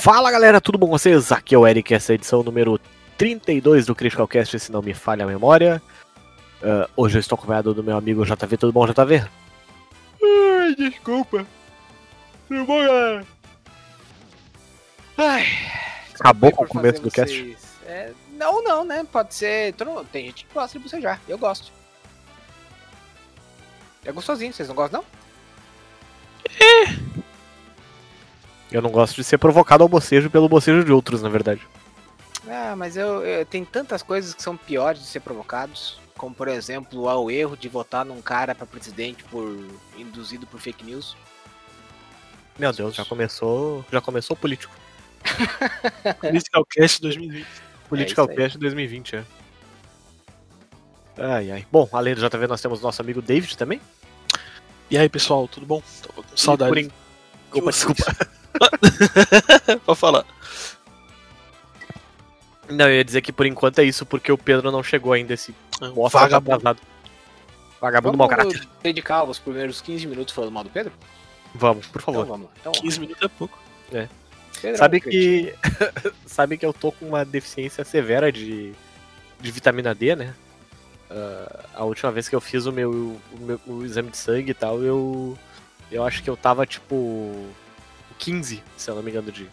Fala galera, tudo bom com vocês? Aqui é o Eric, essa é a edição número 32 do Critical Cast, se não me falha a memória. Ah, hoje eu estou acompanhado do meu amigo JV, tudo bom JV? Ai, desculpa. Tudo bom, galera? Ai. Acabou com o começo do fazer cast? vocês- É, não, não, né? Pode ser. Tem gente que gosta de bocejar. Eu gosto. É gostosinho, vocês não gostam, não? Eu não gosto de ser provocado ao bocejo pelo bocejo de outros, na verdade. Ah, mas eu, eu- tem tantas coisas que são piores de ser provocados. Como, por exemplo, ao erro de votar num cara pra presidente por induzido por fake news. Meu Deus, já começou, já começou o político. Critical Cast 2020. Political aí. Cast 2020, é. Ai, ai. Bom, além do JV, nós temos nosso amigo David também. E aí, pessoal, tudo bom? Tô com E por saudade. en- Opa, desculpa. Pode falar. Não, eu ia dizer que por enquanto é isso, porque o Pedro não chegou ainda, esse bosta tá vagabundo. atrasado. Vagabundo mau Vamos caráter. dedicar os primeiros 15 minutos falando mal do Pedro? Vamos, por Então favor. vamos lá. Então, 15 minutos é pouco. Pedro é Sabe que. sabe que eu tô com uma deficiência severa de, de vitamina D, né? Ah, a última vez que eu fiz o meu, o meu o exame de sangue e tal, eu. Eu acho que eu tava tipo. 15, se eu não me engano, de,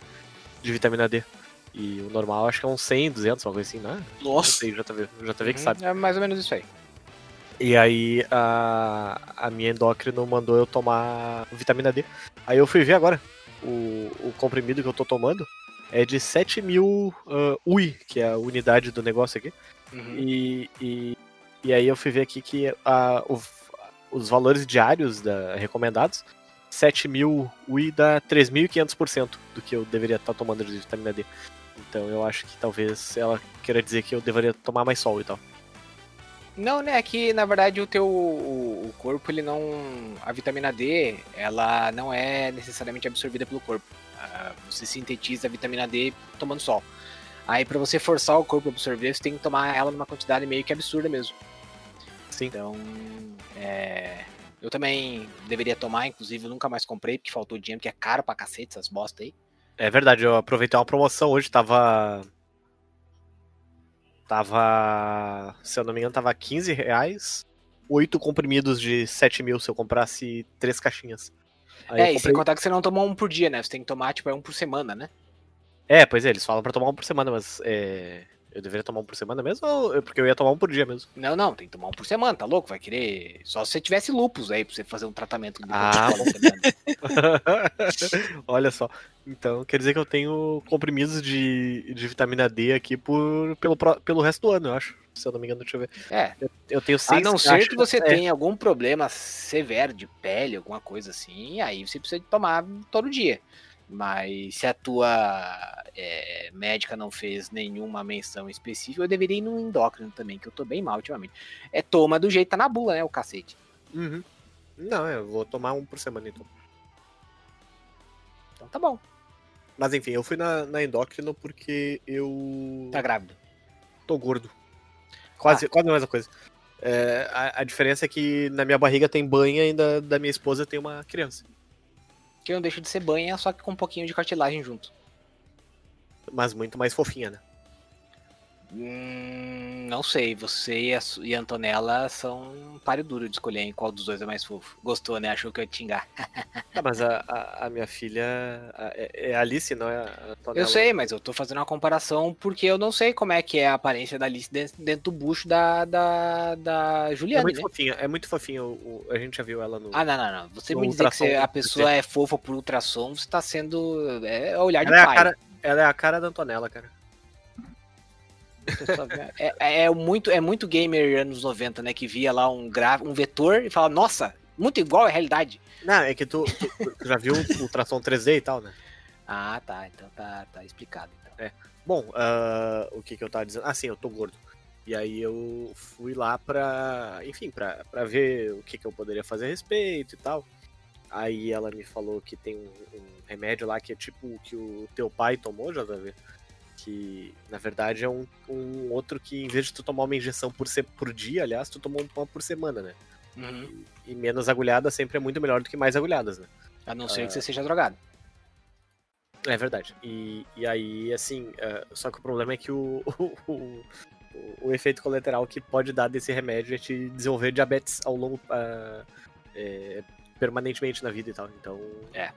de vitamina D. E o normal acho que é uns 100, 200, uma coisa assim, né? Não Nossa. sei, já tá vendo, já tá vendo que Uhum, sabe. É mais ou menos isso aí. E aí a, a minha endócrino mandou eu tomar vitamina D. Aí eu fui ver agora. O, o comprimido que eu tô tomando é de 7 mil ah, UI, que é a unidade do negócio aqui. Uhum. E, e, e aí eu fui ver aqui que a, o- os valores diários da, recomendados, 7 mil UI dá 3.500% do que eu deveria estar tomando de vitamina D. Então eu acho que talvez ela queira dizer que eu deveria tomar mais sol e tal. Não, né? É que na verdade o teu o, corpo, ele não. A vitamina D, ela não é necessariamente absorvida pelo corpo. Ah, você sintetiza a vitamina D tomando sol. Aí pra você forçar o corpo a absorver, você tem que tomar ela numa quantidade meio que absurda mesmo. Sim. Então, é. Eu também deveria tomar, inclusive eu nunca mais comprei, porque faltou dinheiro, porque é caro pra cacete essas bosta aí. É verdade, eu aproveitei uma promoção hoje, tava. Tava. Se eu não me engano, tava 15 reais. Oito comprimidos de 7 mil se eu comprasse três caixinhas. Aí é, eu e sem comprei- contar que você não tomou um por dia, né? Você tem que tomar, tipo, é um por semana, né? É, pois é, eles falam pra tomar um por semana, mas é, eu deveria tomar um por semana mesmo? Ou... Porque eu ia tomar um por dia mesmo. Não, não, tem que tomar um por semana, tá louco? Vai querer. Só se você tivesse lupus aí pra você fazer um tratamento. Ah. Olha só. Então, quer dizer que eu tenho comprimidos de, de vitamina D aqui por, pelo, pelo resto do ano, eu acho. Se eu não me engano, deixa eu ver. É, Eu tenho a seis não ser que você é, tenha algum problema severo de pele, alguma coisa assim, aí você precisa tomar todo dia. Mas se a tua é, médica não fez nenhuma menção específica, eu deveria ir no endócrino também, que eu tô bem mal ultimamente. É toma do jeito tá na bula, né, o cacete. Uhum. Não, eu vou tomar um por semana então. Então tá bom, Mas enfim, eu fui na, na endócrino porque eu tá grávido. tô gordo. Quase, Ah. quase a mesma coisa. É, a, a diferença é que na minha barriga tem banha e da, da minha esposa tem uma criança. Que não deixa de ser banha, só que com um pouquinho de cartilagem junto. Mas muito mais fofinha, né? Hum, não sei, você e a, e a Antonella são um páreo duro de escolher em qual dos dois é mais fofo. Gostou, né? Achou que eu ia te xingar. Mas a, a, a minha filha é, é a Alice, não é a Antonella. Eu sei, mas eu tô fazendo uma comparação porque eu não sei como é que é a aparência da Alice dentro, dentro do bucho da, da, da É Juliana, muito né? fofinha, é muito fofinha. O, o- a gente já viu ela no. Ah, não, não, não. Você me dizer que você- a pessoa é fofa por ultrassom, você tá sendo. É olhar de ela, é pai. cara, ela é a cara da Antonella, cara. É, é- é muito, é muito gamer anos 90, né? Que via lá um, gra... um vetor e fala, nossa, muito igual à realidade. Não, é que tu, tu- tu já viu o ultrassom 3D e tal, né? Ah, tá. Então tá, tá explicado. Então. Bom, ah, o que que eu tava dizendo? Ah, sim, eu tô gordo. E aí eu fui lá pra, enfim, pra, pra ver o que que eu poderia fazer a respeito e tal. Aí ela me falou que tem um, um remédio lá que é tipo o que o teu pai tomou, JV. Que na verdade é um, um outro que em vez de tu tomar uma injeção por, se, por dia, aliás, tu tomou uma por semana, né? Uhum. E menos agulhada sempre é muito melhor do que mais agulhadas, né? A não ser Ah. que você seja drogado. É verdade. E, e aí, assim, é, só que o problema é que o, o, o, o efeito colateral que pode dar desse remédio é te desenvolver diabetes ao longo. ah, é, permanentemente na vida e tal. Então. É.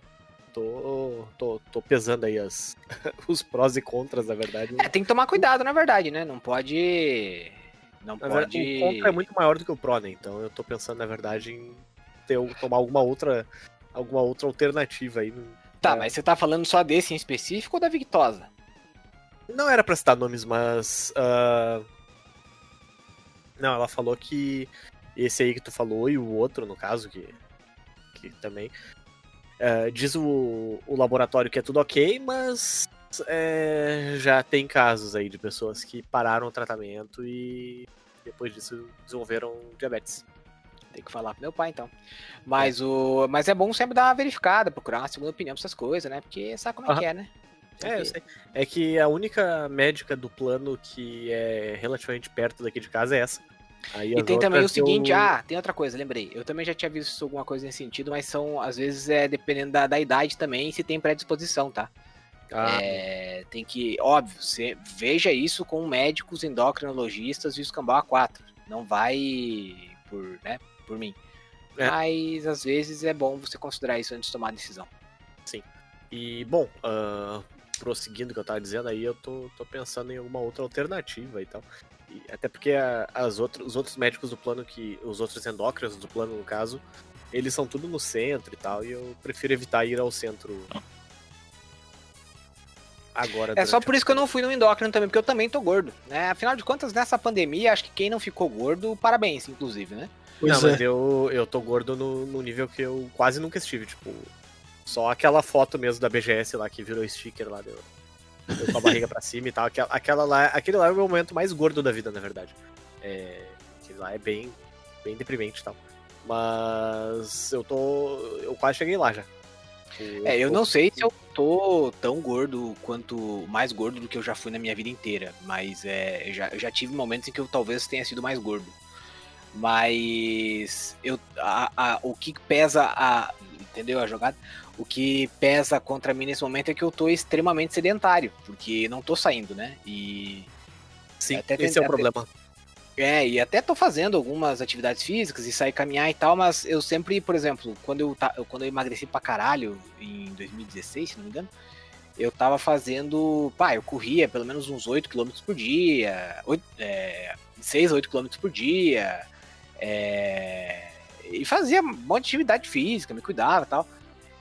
Tô, tô, tô pesando aí as, os prós e contras, na verdade. É, tem que tomar cuidado, na verdade, né? Não pode. Não Na verdade, pode. o contra é muito maior do que o pró, né? Então eu tô pensando, na verdade, em ter, tomar alguma outra. Alguma outra alternativa aí. Tá, É. mas você tá falando só desse em específico ou da Victosa? Não era pra citar nomes, mas. ah, Não, ela falou que esse aí que tu falou e o outro, no caso, que, que também. Ah, diz o, o laboratório que é tudo ok, mas é, já tem casos aí de pessoas que pararam o tratamento e depois disso desenvolveram diabetes. Tem que falar pro meu pai, então. Mas, o... mas é bom sempre dar uma verificada, procurar uma segunda opinião pra essas coisas, né? Porque sabe como é que é, né? É, eu sei. É que a única médica do plano que é relativamente perto daqui de casa é essa. Aí E tem também o outras eu- seguinte, ah, tem outra coisa, lembrei. Eu também já tinha visto alguma coisa nesse sentido, mas são, às vezes, é dependendo da, da idade também, se tem predisposição, tá? Ah, É, tem que, óbvio, você veja isso com médicos, endocrinologistas e os Cambau A4. Não vai por, né, por mim. É. Mas às vezes é bom você considerar isso antes de tomar a decisão. E, bom, ah, prosseguindo o que eu tava dizendo, aí eu tô, tô pensando em alguma outra alternativa e tal. E até porque a- as outras, os outros médicos do plano, que os outros endócrinos do plano, no caso, eles são tudo no centro e tal, e eu prefiro evitar ir ao centro agora. É só por a isso que eu não fui no endócrino também, porque eu também tô gordo, né? Afinal de contas, nessa pandemia, acho que quem não ficou gordo, parabéns, inclusive, né? Pois não, é. mas eu, eu tô gordo no, no nível que eu quase nunca estive, tipo, só aquela foto mesmo da BGS lá que virou sticker lá, deu com a barriga pra cima e tal. Aquela, aquela lá, aquele lá é o meu momento mais gordo da vida, na verdade. É, aquele lá é bem, bem deprimente e tal. Mas eu tô. Eu quase cheguei lá já. É, eu não sei se eu tô tão gordo quanto mais gordo do que eu já fui na minha vida inteira, mas é, eu já, eu já tive momentos em que eu talvez tenha sido mais gordo. Mas eu, a- a- o que pesa a, entendeu a jogada? O que pesa contra mim nesse momento é que eu tô extremamente sedentário, porque não tô saindo, né? E Sim, até esse é o problema. é, e até tô fazendo algumas atividades físicas e sair caminhar e tal, mas eu sempre, por exemplo, quando eu, ta- quando eu emagreci pra caralho em 2016, se não me engano, eu tava fazendo. Pá, eu corria pelo menos uns 8 km por dia, 8, é, 6 a 8 km por dia, é, e fazia um monte de atividade física, me cuidava e tal.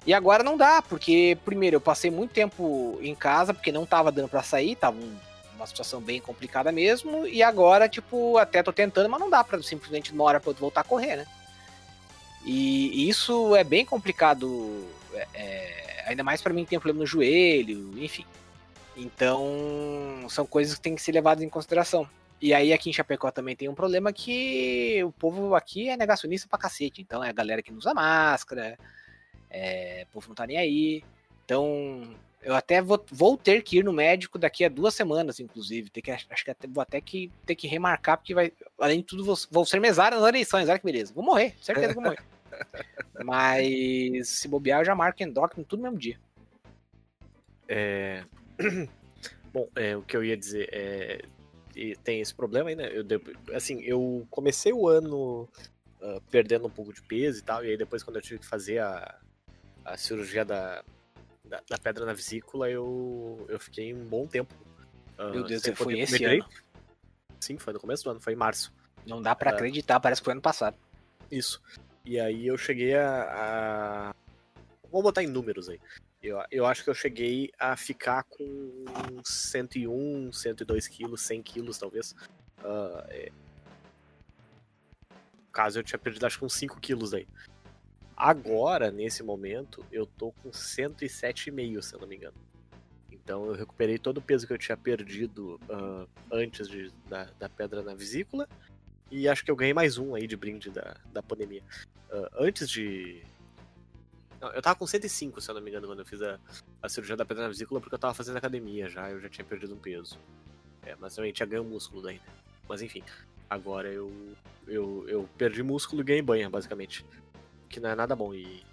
E agora não dá, porque, primeiro, eu passei muito tempo em casa, porque não tava dando pra sair, tava um uma situação bem complicada mesmo, e agora, tipo, até tô tentando, mas não dá pra simplesmente uma hora pra outra voltar a correr, né? E, isso é bem complicado, é, é, ainda mais pra mim que tem problema no joelho, enfim. Então, são coisas que tem que ser levadas em consideração. E aí aqui em Chapecó também tem um problema que o povo aqui é negacionista pra cacete. Então é a galera que não usa máscara, é, o povo não tá nem aí. Então, eu até vou, vou ter que ir no médico daqui a duas semanas, inclusive. Ter que, acho que até, vou até que ter que remarcar, porque vai, além de tudo, vou, vou ser mesário nas eleições. Olha que beleza. Vou morrer, certeza que vou morrer. Mas se bobear, eu já marco endócrino tudo no mesmo dia. É... Bom, é, o que eu ia dizer é. tem esse problema aí, né? Eu, assim, eu comecei o ano ah, perdendo um pouco de peso e tal, e aí depois quando eu tive que fazer a, a cirurgia da, da, da pedra na vesícula, eu, eu fiquei um bom tempo. ah, Meu Deus, foi esse ano? direito. Sim, foi no começo do ano, foi em março. Não dá pra É. acreditar, parece que foi ano passado. Isso. E aí eu cheguei a. a... Vamos botar em números aí. Eu, eu acho que eu cheguei a ficar com 101, 102 quilos, 100 quilos talvez. Ah, é. Caso, eu tinha perdido acho que uns 5 quilos aí. Agora, nesse momento, eu tô com 107,5, se eu não me engano. Então eu recuperei todo o peso que eu tinha perdido ah, antes de, da, da pedra na vesícula. E acho que eu ganhei mais um aí de brinde da, da pandemia. Ah, antes de. Não, eu tava com 105, se eu não me engano, quando eu fiz a, a cirurgia da pedra na vesícula, porque eu tava fazendo academia já, eu já tinha perdido um peso. É, mas também tinha ganho músculo daí, né? Mas enfim, agora eu, eu, eu perdi músculo e ganhei banha, basicamente. Que não é nada bom e.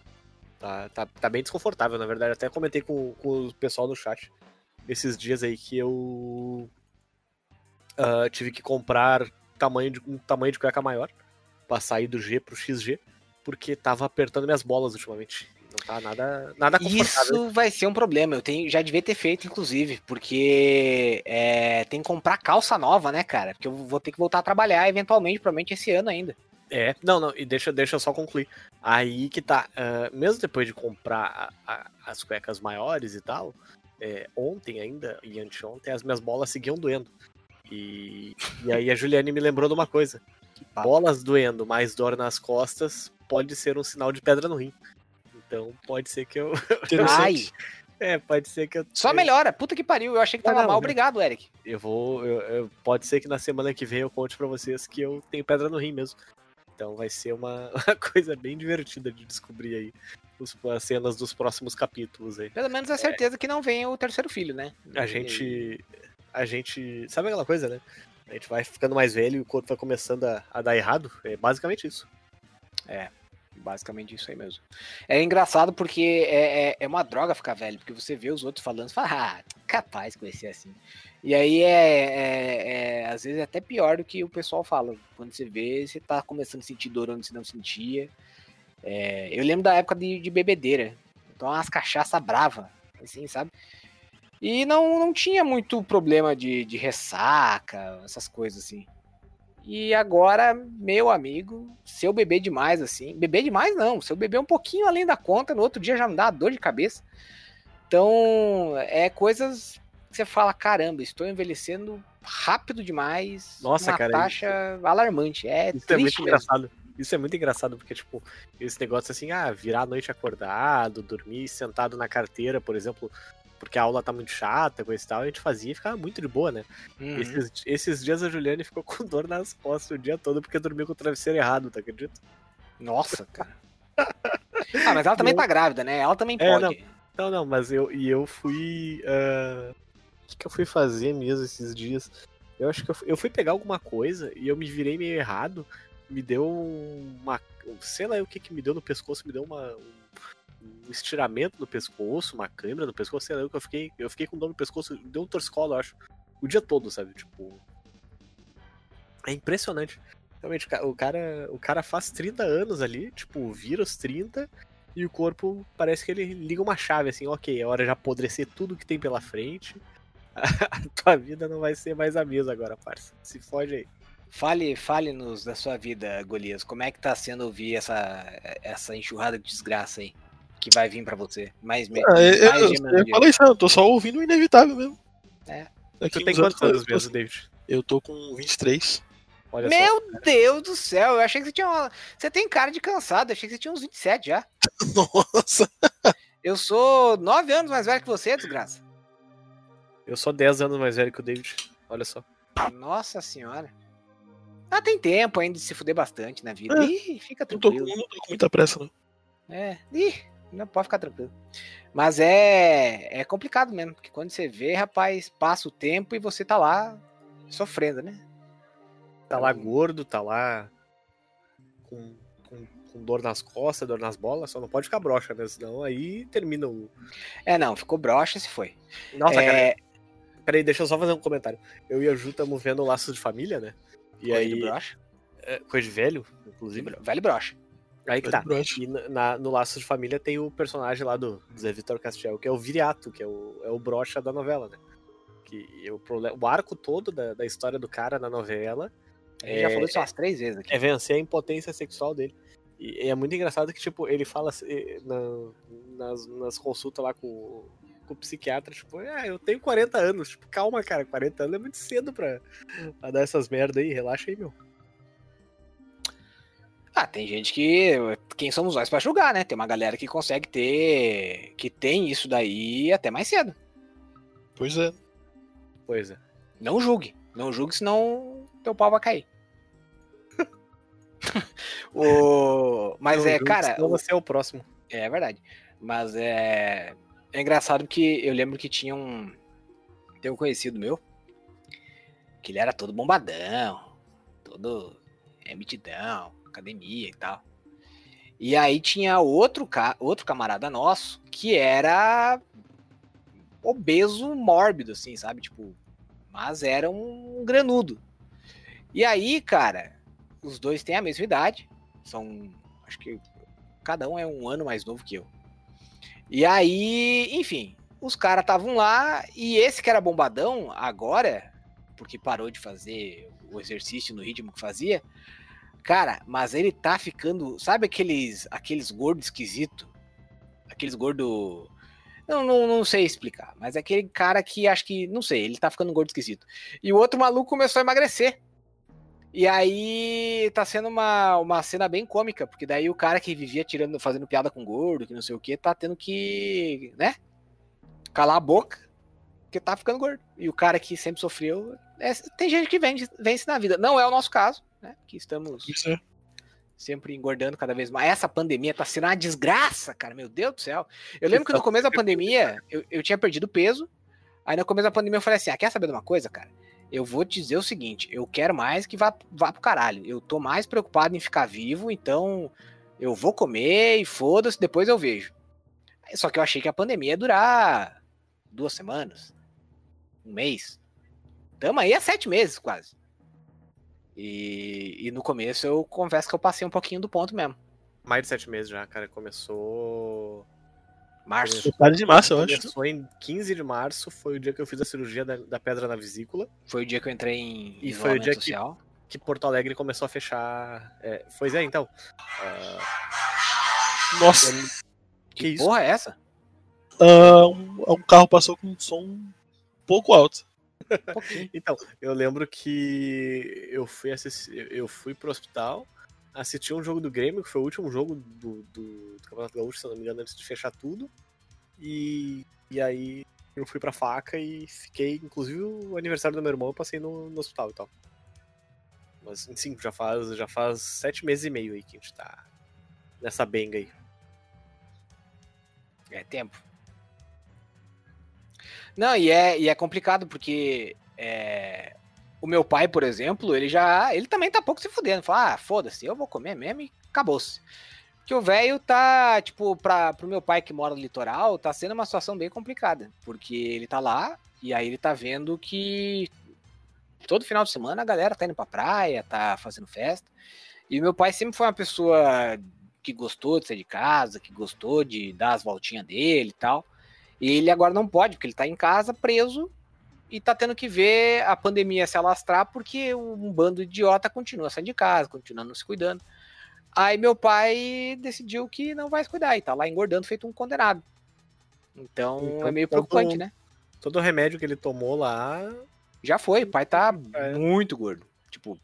Tá, tá, tá bem desconfortável, na verdade. Até comentei com, com o pessoal no chat esses dias aí que eu. ah, tive que comprar tamanho de, um tamanho de cueca maior pra sair do G pro XG, porque tava apertando minhas bolas ultimamente. Não tá nada, nada. Isso vai ser um problema. Eu tenho, já devia ter feito, inclusive, porque é, tem que comprar calça nova, né, cara? Porque eu vou ter que voltar a trabalhar eventualmente, provavelmente esse ano ainda. É, não, não, e deixa, deixa eu só concluir. Aí que tá, ah, mesmo depois de comprar a- a- as cuecas maiores e tal, é, ontem ainda e anteontem as minhas bolas seguiam doendo. E, e aí a Juliane me lembrou de uma coisa: bolas doendo mais dor nas costas pode ser um sinal de pedra no rim. Então pode ser que eu. Ai, É, pode ser que eu. só melhora. Puta que pariu. Eu achei que tava não, mal. não. Obrigado, Eric. Eu vou. eu- eu- pode ser que na semana que vem eu conte pra vocês que eu tenho pedra no rim mesmo. Então vai ser uma, uma coisa bem divertida de descobrir aí os- as cenas dos próximos capítulos aí. Pelo menos a certeza que não vem o terceiro filho, né? A gente. A gente. Sabe aquela coisa, né? A gente vai ficando mais velho e o corpo vai começando a, a dar errado. É basicamente isso. Basicamente isso aí mesmo. É engraçado porque é, é, é uma droga ficar velho, porque você vê os outros falando, você fala, ah, capaz que assim. E aí é, é- é, às vezes é até pior do que o pessoal fala. Quando você vê, você tá começando a sentir dor onde você não sentia. É, eu lembro da época de, de bebedeira. Então umas cachaça brava, assim, sabe? E não, não tinha muito problema de, de ressaca, essas coisas assim. E agora, meu amigo, se eu beber demais assim, beber demais não, se eu beber um pouquinho além da conta, no outro dia já me dá dor de cabeça. Então, é coisas que você fala, caramba, estou envelhecendo rápido demais, Nossa, uma cara, taxa alarmante. É Isso é muito mesmo. engraçado. Isso é muito engraçado, porque, tipo, esse negócio assim, ah, virar a noite acordado, dormir sentado na carteira, por exemplo, porque a aula tá muito chata, coisa e tal, a gente fazia e ficava muito de boa, né? Uhum. Esses, esses dias a Juliane ficou com dor nas costas o dia todo porque dormiu com o travesseiro errado, tá acredita? Nossa, cara. ah, mas ela também tá grávida, né? Ela também É, pode. Não, não, mas eu e eu fui. ah, O que, que eu fui fazer mesmo esses dias? Eu acho que eu fui, eu fui pegar alguma coisa e eu me virei meio errado. Me deu uma. Sei lá o que, que me deu no pescoço, me deu uma. Um- estiramento no pescoço, uma câimbra no pescoço, sei lá, eu fiquei, eu fiquei com dor no pescoço, deu um torcicolo, eu acho, o dia todo, sabe? Tipo, é impressionante. Realmente, o cara, o cara faz 30 anos ali, tipo, vira os 30 e o corpo parece que ele liga uma chave assim, ok, é hora de apodrecer tudo que tem pela frente. A tua vida não vai ser mais a mesma agora, parça. Se fode aí. Fale, fale-nos da sua vida, Golias. Como é que tá sendo ouvir essa, essa enxurrada de desgraça aí? Que vai vir pra você. Mais, me- Ah, eu, mais eu, eu, falei isso, eu tô só ouvindo o inevitável mesmo. É. Daqui Tu tem quantos anos eu- mesmo, David? Eu tô com 23. Olha só. Meu Deus do céu, eu achei que você tinha. uma- Você tem cara de cansado, eu achei que você tinha uns 27 já. Nossa. Eu sou 9 anos mais velho que você, desgraça. Eu sou 10 anos mais velho que o David. Olha só. Nossa senhora. Ah, tem tempo ainda de se fuder bastante na vida. É. Ih, fica Não tô, tranquilo. não tô com muita pressa, não. É, ih, não pode ficar tranquilo. Mas é, é complicado mesmo, porque quando você vê, rapaz, passa o tempo e você tá lá sofrendo, né? Tá lá gordo, tá lá com, com, com dor nas costas, dor nas bolas, só não pode ficar broxa, né? Senão aí termina o. É, não, ficou broxa se foi. Nossa, cara, é, Peraí, deixa eu só fazer um comentário. Eu e a Ju estamos vendo Laços de Família, né? E Coisa de aí. brocha. é, Coisa de velho, inclusive. Velho brocha. Aí que tá. E na- no Laços de Família tem o personagem lá do Zé Vitor Castiel, que é o Viriato, que é o, é o brocha da novela, né? Que o, prole- o arco todo da, da história do cara na novela A gente já É, falou isso umas três vezes aqui. é vencer a impotência sexual dele. E, e é muito engraçado que, tipo, ele fala assim, na- nas, nas consultas lá com, o- com o psiquiatra, tipo, ah, eu tenho 40 anos. Tipo, calma, cara, 40 anos é muito cedo pra, pra dar essas merda aí, relaxa aí, meu. Ah, tem gente que. Quem somos nós pra julgar, né? Tem uma galera que consegue ter. que tem isso daí até mais cedo. Pois é. Pois é. Não julgue. Não julgue, senão teu pau vai cair. o... Mas Não é, julgue, cara. senão você é o próximo. É verdade. Mas é. É engraçado que eu lembro que tinha um. Tem um conhecido meu. Que ele era todo bombadão. Todo emitidão, academia e tal. E aí tinha outro, ca... outro camarada nosso que era obeso mórbido, assim, sabe? Tipo, mas era um granudo. E aí, cara, os dois têm a mesma idade. São, acho que cada um é um ano mais novo que eu. E aí, enfim, os caras estavam lá e esse que era bombadão, agora, porque parou de fazer o exercício no ritmo que fazia, cara, mas ele tá ficando, sabe aqueles aqueles gordos esquisito? Aqueles gordo não, não, não sei explicar, mas é aquele cara que acho que, não sei, ele tá ficando gordo esquisito. E o outro maluco começou a emagrecer. E aí tá sendo uma, uma cena bem cômica, porque daí o cara que vivia tirando, fazendo piada com gordo, que não sei o que, tá tendo que, né? Calar a boca, porque tá ficando gordo. E o cara que sempre sofreu. é- tem gente que vence, vence na vida. Não é o nosso caso, né? Que estamos é. sempre engordando cada vez mais. Essa pandemia tá sendo uma desgraça, cara. Meu Deus do céu. Eu lembro que no começo da pandemia eu, eu tinha perdido peso. Aí no começo da pandemia eu falei assim: ah, quer saber de uma coisa, cara? Eu vou te dizer o seguinte: eu quero mais que vá, vá pro caralho. Eu tô mais preocupado em ficar vivo, então eu vou comer e foda-se, depois eu vejo. Só que eu achei que a pandemia ia durar duas semanas, um mês. Tamo aí há sete meses quase. E, e no começo eu confesso que eu passei um pouquinho do ponto mesmo. Mais de sete meses já, cara. Começou. Março. Metade de março, eu acho. Começou em 15 de março, foi o dia que eu fiz a cirurgia da, da pedra na vesícula. Foi o dia que eu entrei em E foi o dia que- social. Que Porto Alegre começou a fechar. É, pois é, então. Ah, Nossa, Que, que isso? porra é essa? ah, um, um carro passou com um som um pouco alto. Um. Então, eu lembro que eu fui assistir, eu fui pro hospital, assisti um jogo do Grêmio, que foi o último jogo do, do, do Campeonato Gaúcho, se não me engano, antes de fechar tudo. E, e aí eu fui pra faca e fiquei, inclusive o aniversário do meu irmão, eu passei no, no hospital e tal. Mas sim, já faz, já faz sete meses e meio aí que a gente tá nessa benga aí. É tempo. Não, e é, e é complicado porque é, o meu pai, por exemplo, ele já. Ele também tá pouco se fudendo. Fala, ah, foda-se, eu vou comer mesmo e acabou-se. Porque o velho tá, tipo, pra, pro meu pai que mora no litoral, tá sendo uma situação bem complicada. Porque ele tá lá e aí ele tá vendo que todo final de semana a galera tá indo pra praia, tá fazendo festa. E meu pai sempre foi uma pessoa que gostou de sair de casa, que gostou de dar as voltinhas dele e tal. E ele agora não pode, porque ele tá em casa preso e tá tendo que ver a pandemia se alastrar porque um bando de idiota continua saindo de casa, continua não se cuidando. Aí meu pai decidiu que não vai se cuidar e tá lá engordando feito um condenado. Então, Então, é meio todo- preocupante, né? Todo o remédio que ele tomou lá. Já foi, o pai tá É. muito gordo. Tipo,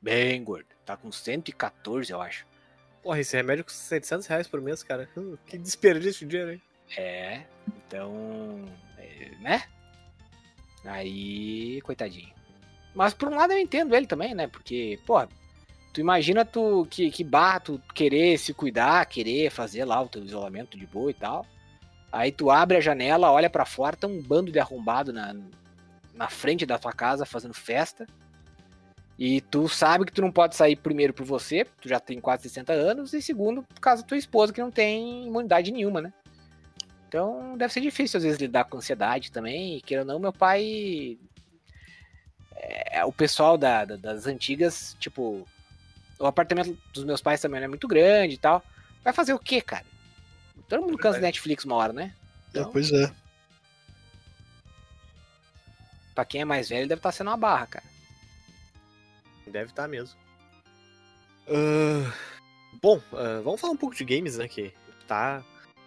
bem gordo. Tá com 114, eu acho. Porra, esse remédio custa 700 reais por mês, cara. Que desperdício de dinheiro, hein? É, então, é, né? Aí, coitadinho. Mas por um lado eu entendo ele também, né? Porque, pô, tu imagina tu que, que barra tu querer se cuidar, querer fazer lá o teu isolamento de boa e tal. Aí tu abre a janela, olha pra fora, tá um bando de arrombado na, na frente da tua casa fazendo festa. E tu sabe que tu não pode sair primeiro por você, tu já tem quase 60 anos, e segundo, por causa da tua esposa que não tem imunidade nenhuma, né? Então deve ser difícil às vezes lidar com ansiedade também. E queira ou não, meu pai. É, o pessoal da, da, das antigas, tipo. O apartamento dos meus pais também não é muito grande e tal. Vai fazer o quê, cara? Todo mundo cansa de Netflix uma hora, né? É, Então, pois é. pra quem é mais velho, deve estar sendo uma barra, cara. Deve estar mesmo. Ah, bom, ah, vamos falar um pouco de games, né? Que tá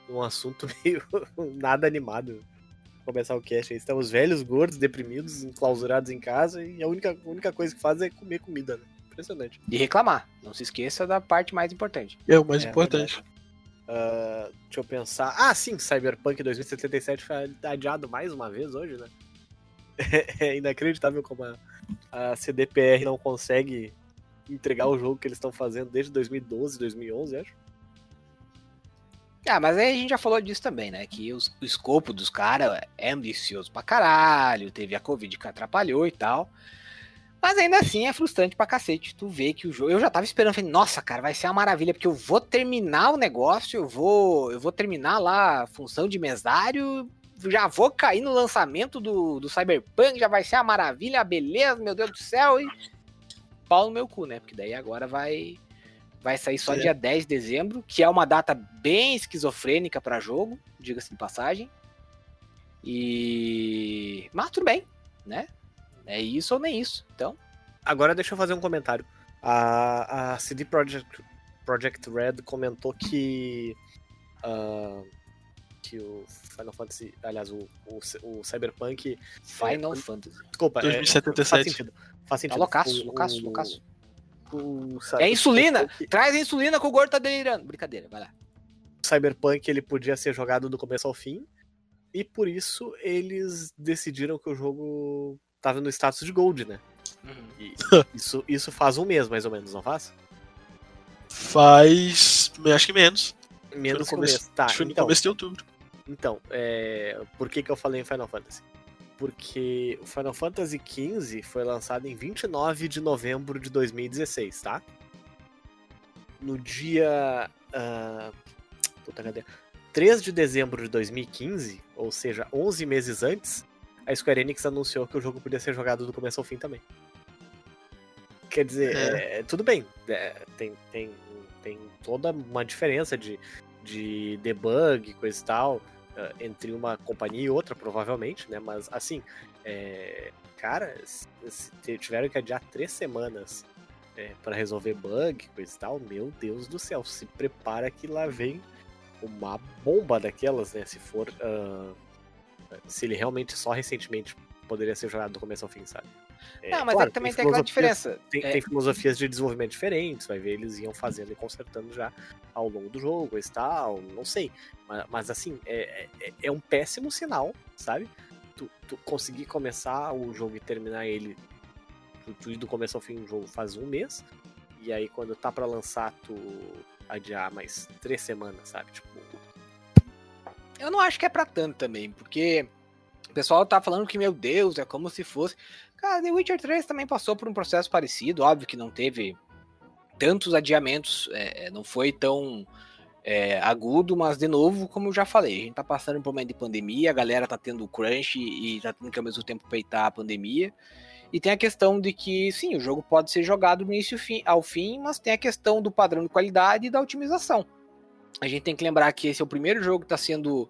um assunto meio nada animado. Começar o cast aí. Estamos velhos, gordos, deprimidos, enclausurados em casa e a única, a única coisa que faz é comer comida, né? Impressionante. E reclamar. Não se esqueça da parte mais importante. É o mais É, importante. Ah, deixa eu pensar. Ah, sim, Cyberpunk 2077 foi adiado mais uma vez hoje, né? É inacreditável como a, a CDPR não consegue entregar o jogo que eles estão fazendo desde 2012, 2011, acho. Ah, mas aí a gente já falou disso também, né? Que os- o escopo dos caras é ambicioso pra caralho, teve a Covid que atrapalhou e tal. Mas ainda assim é frustrante pra cacete. Tu vê que o jogo. Eu já tava esperando, falei, nossa, cara, vai ser uma maravilha, porque eu vou terminar o negócio, eu vou. Eu vou terminar lá a função de mesário, já vou cair no lançamento do, do Cyberpunk, já vai ser uma maravilha, beleza, meu Deus do céu, e. Pau no meu cu, né? Porque daí agora vai. Vai sair só É. dia 10 de dezembro, que é uma data bem esquizofrênica pra jogo, diga-se de passagem. E. Mas tudo bem, né? É isso ou nem isso. Então, Agora deixa eu fazer um comentário. A, a CD Projekt, Project Red comentou que. ah, que o Final Fantasy. Aliás, o, o, o Cyberpunk. Final É, Fantasy. Desculpa, é, 2077. faz sentido. Faz sentido. Tá loucaço, O- loucaço, o- loucaço. O É insulina! Traz a insulina que o gordo tá delirando. Brincadeira, vai lá. o Cyberpunk ele podia ser jogado do começo ao fim. E por isso eles decidiram que o jogo tava no status de Gold, né? E isso, isso faz um mês, mais ou menos, não faz? Faz. Acho que menos. Menos Foi um no começo- mês. Tá, acho que foi no então, começo de outubro. então é... por que, que eu falei em Final Fantasy? Porque o Final Fantasy XV foi lançado em 29 de novembro de 2016, tá? No dia. ah, Puta, cadê? 3 de dezembro de 2015, ou seja, 11 meses antes, a Square Enix anunciou que o jogo podia ser jogado do começo ao fim também. Quer dizer, é, tudo bem, é, tem, tem, tem toda uma diferença de, de debug, coisa e tal, entre uma companhia e outra, provavelmente, né? Mas assim, é, cara, tiveram que adiar três semanas é, para resolver bug, coisa e tal, meu Deus do céu, se prepara que lá vem uma bomba daquelas, né? Se for. ah, se ele realmente só recentemente poderia ser jogado do começo ao fim, sabe? É, Não, mas claro, aí também tem aquela filosofias- diferença. Tem, É, tem filosofias de desenvolvimento diferentes, vai ver, eles iam fazendo e consertando já ao longo do jogo, e tal, não sei. Mas, mas, assim, é, é, é um péssimo sinal, sabe? Tu, tu conseguir começar o jogo e terminar ele, tu, tu ir do começo ao fim do jogo faz um mês, e aí quando tá pra lançar, tu adiar mais três semanas, sabe? Tipo, Eu não acho que é pra tanto também, porque o pessoal tá falando que, meu Deus, é como se fosse. Cara, The Witcher 3 também passou por um processo parecido, óbvio que não teve tantos adiamentos, é, é, não foi tão é, agudo, mas de novo, como eu já falei, a gente tá passando por um momento de pandemia, a galera tá tendo crunch e tá tendo que ao mesmo tempo peitar a pandemia. E tem a questão de que, sim, o jogo pode ser jogado do início ao fim, mas tem a questão do padrão de qualidade e da otimização. A gente tem que lembrar que esse é o primeiro jogo que está sendo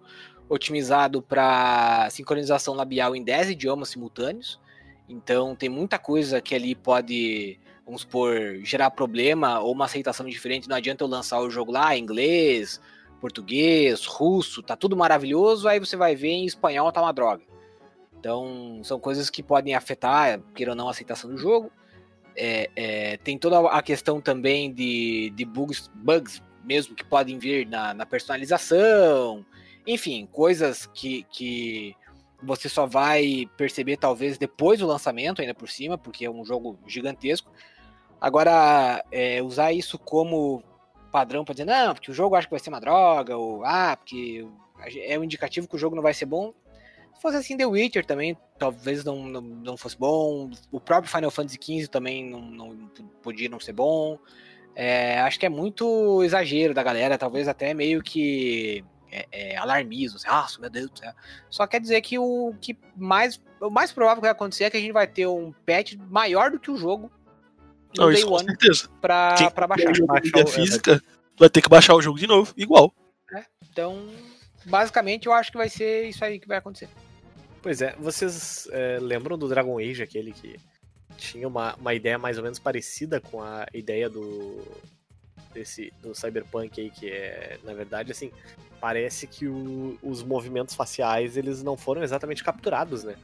otimizado para sincronização labial em 10 idiomas simultâneos. Então tem muita coisa que ali pode, vamos supor, gerar problema ou uma aceitação diferente. Não adianta eu lançar o jogo lá em inglês, português, russo, tá tudo maravilhoso, aí você vai ver em espanhol tá uma droga. Então são coisas que podem afetar, queira ou não, a aceitação do jogo. É, é, tem toda a questão também de, de bugs, bugs mesmo que podem vir na, na personalização, enfim, coisas que, que você só vai perceber talvez depois do lançamento, ainda por cima, porque é um jogo gigantesco. Agora, é, usar isso como padrão para dizer, não, porque o jogo acho que vai ser uma droga, ou ah, porque é um indicativo que o jogo não vai ser bom. Se fosse assim, The Witcher também, talvez não, não, não fosse bom. O próprio Final Fantasy XV também não, não podia não ser bom. É, acho que é muito exagero da galera, talvez até meio que é, é, alarmismo, assim, ah, meu Deus do céu. Só quer dizer que o que mais, o mais provável que vai acontecer é que a gente vai ter um patch maior do que o jogo no Não, Day isso com One certeza. pra, Quem pra baixar. baixar o- física vai ter que baixar o jogo de novo, igual. Então, basicamente, eu acho que vai ser isso aí que vai acontecer. Pois é, vocês é, lembram do Dragon Age, aquele que tinha uma, uma ideia mais ou menos parecida com a ideia do desse do Cyberpunk aí, que é, na verdade, assim, parece que o- os movimentos faciais eles não foram exatamente capturados, né?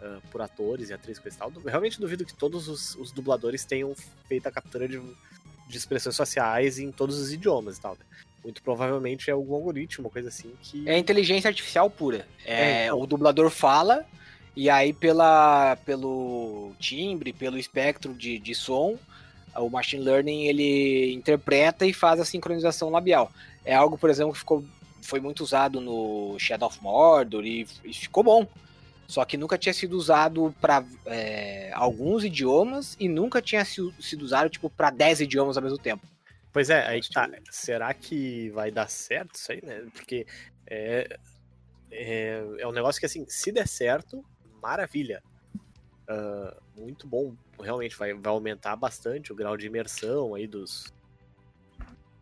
ah, por atores e atrizes e tal. Realmente duvido que todos os, os dubladores tenham feito a captura de, de expressões faciais em todos os idiomas e tal. né? Muito provavelmente é algum algoritmo, coisa assim, que. É inteligência artificial pura. É, É, então. O dublador fala, e aí pela, pelo timbre, pelo espectro de, de som, o machine learning ele interpreta e faz a sincronização labial. É algo, por exemplo, que ficou, foi muito usado no Shadow of Mordor e, e ficou bom. Só que nunca tinha sido usado para alguns idiomas e nunca tinha sido, usado tipo para 10 idiomas ao mesmo tempo. Pois é, aí que tá. Será que vai dar certo isso aí, né? Porque é, é, é um negócio que, assim, se der certo, maravilha. Ah, muito bom. Realmente vai, vai aumentar bastante o grau de imersão aí dos,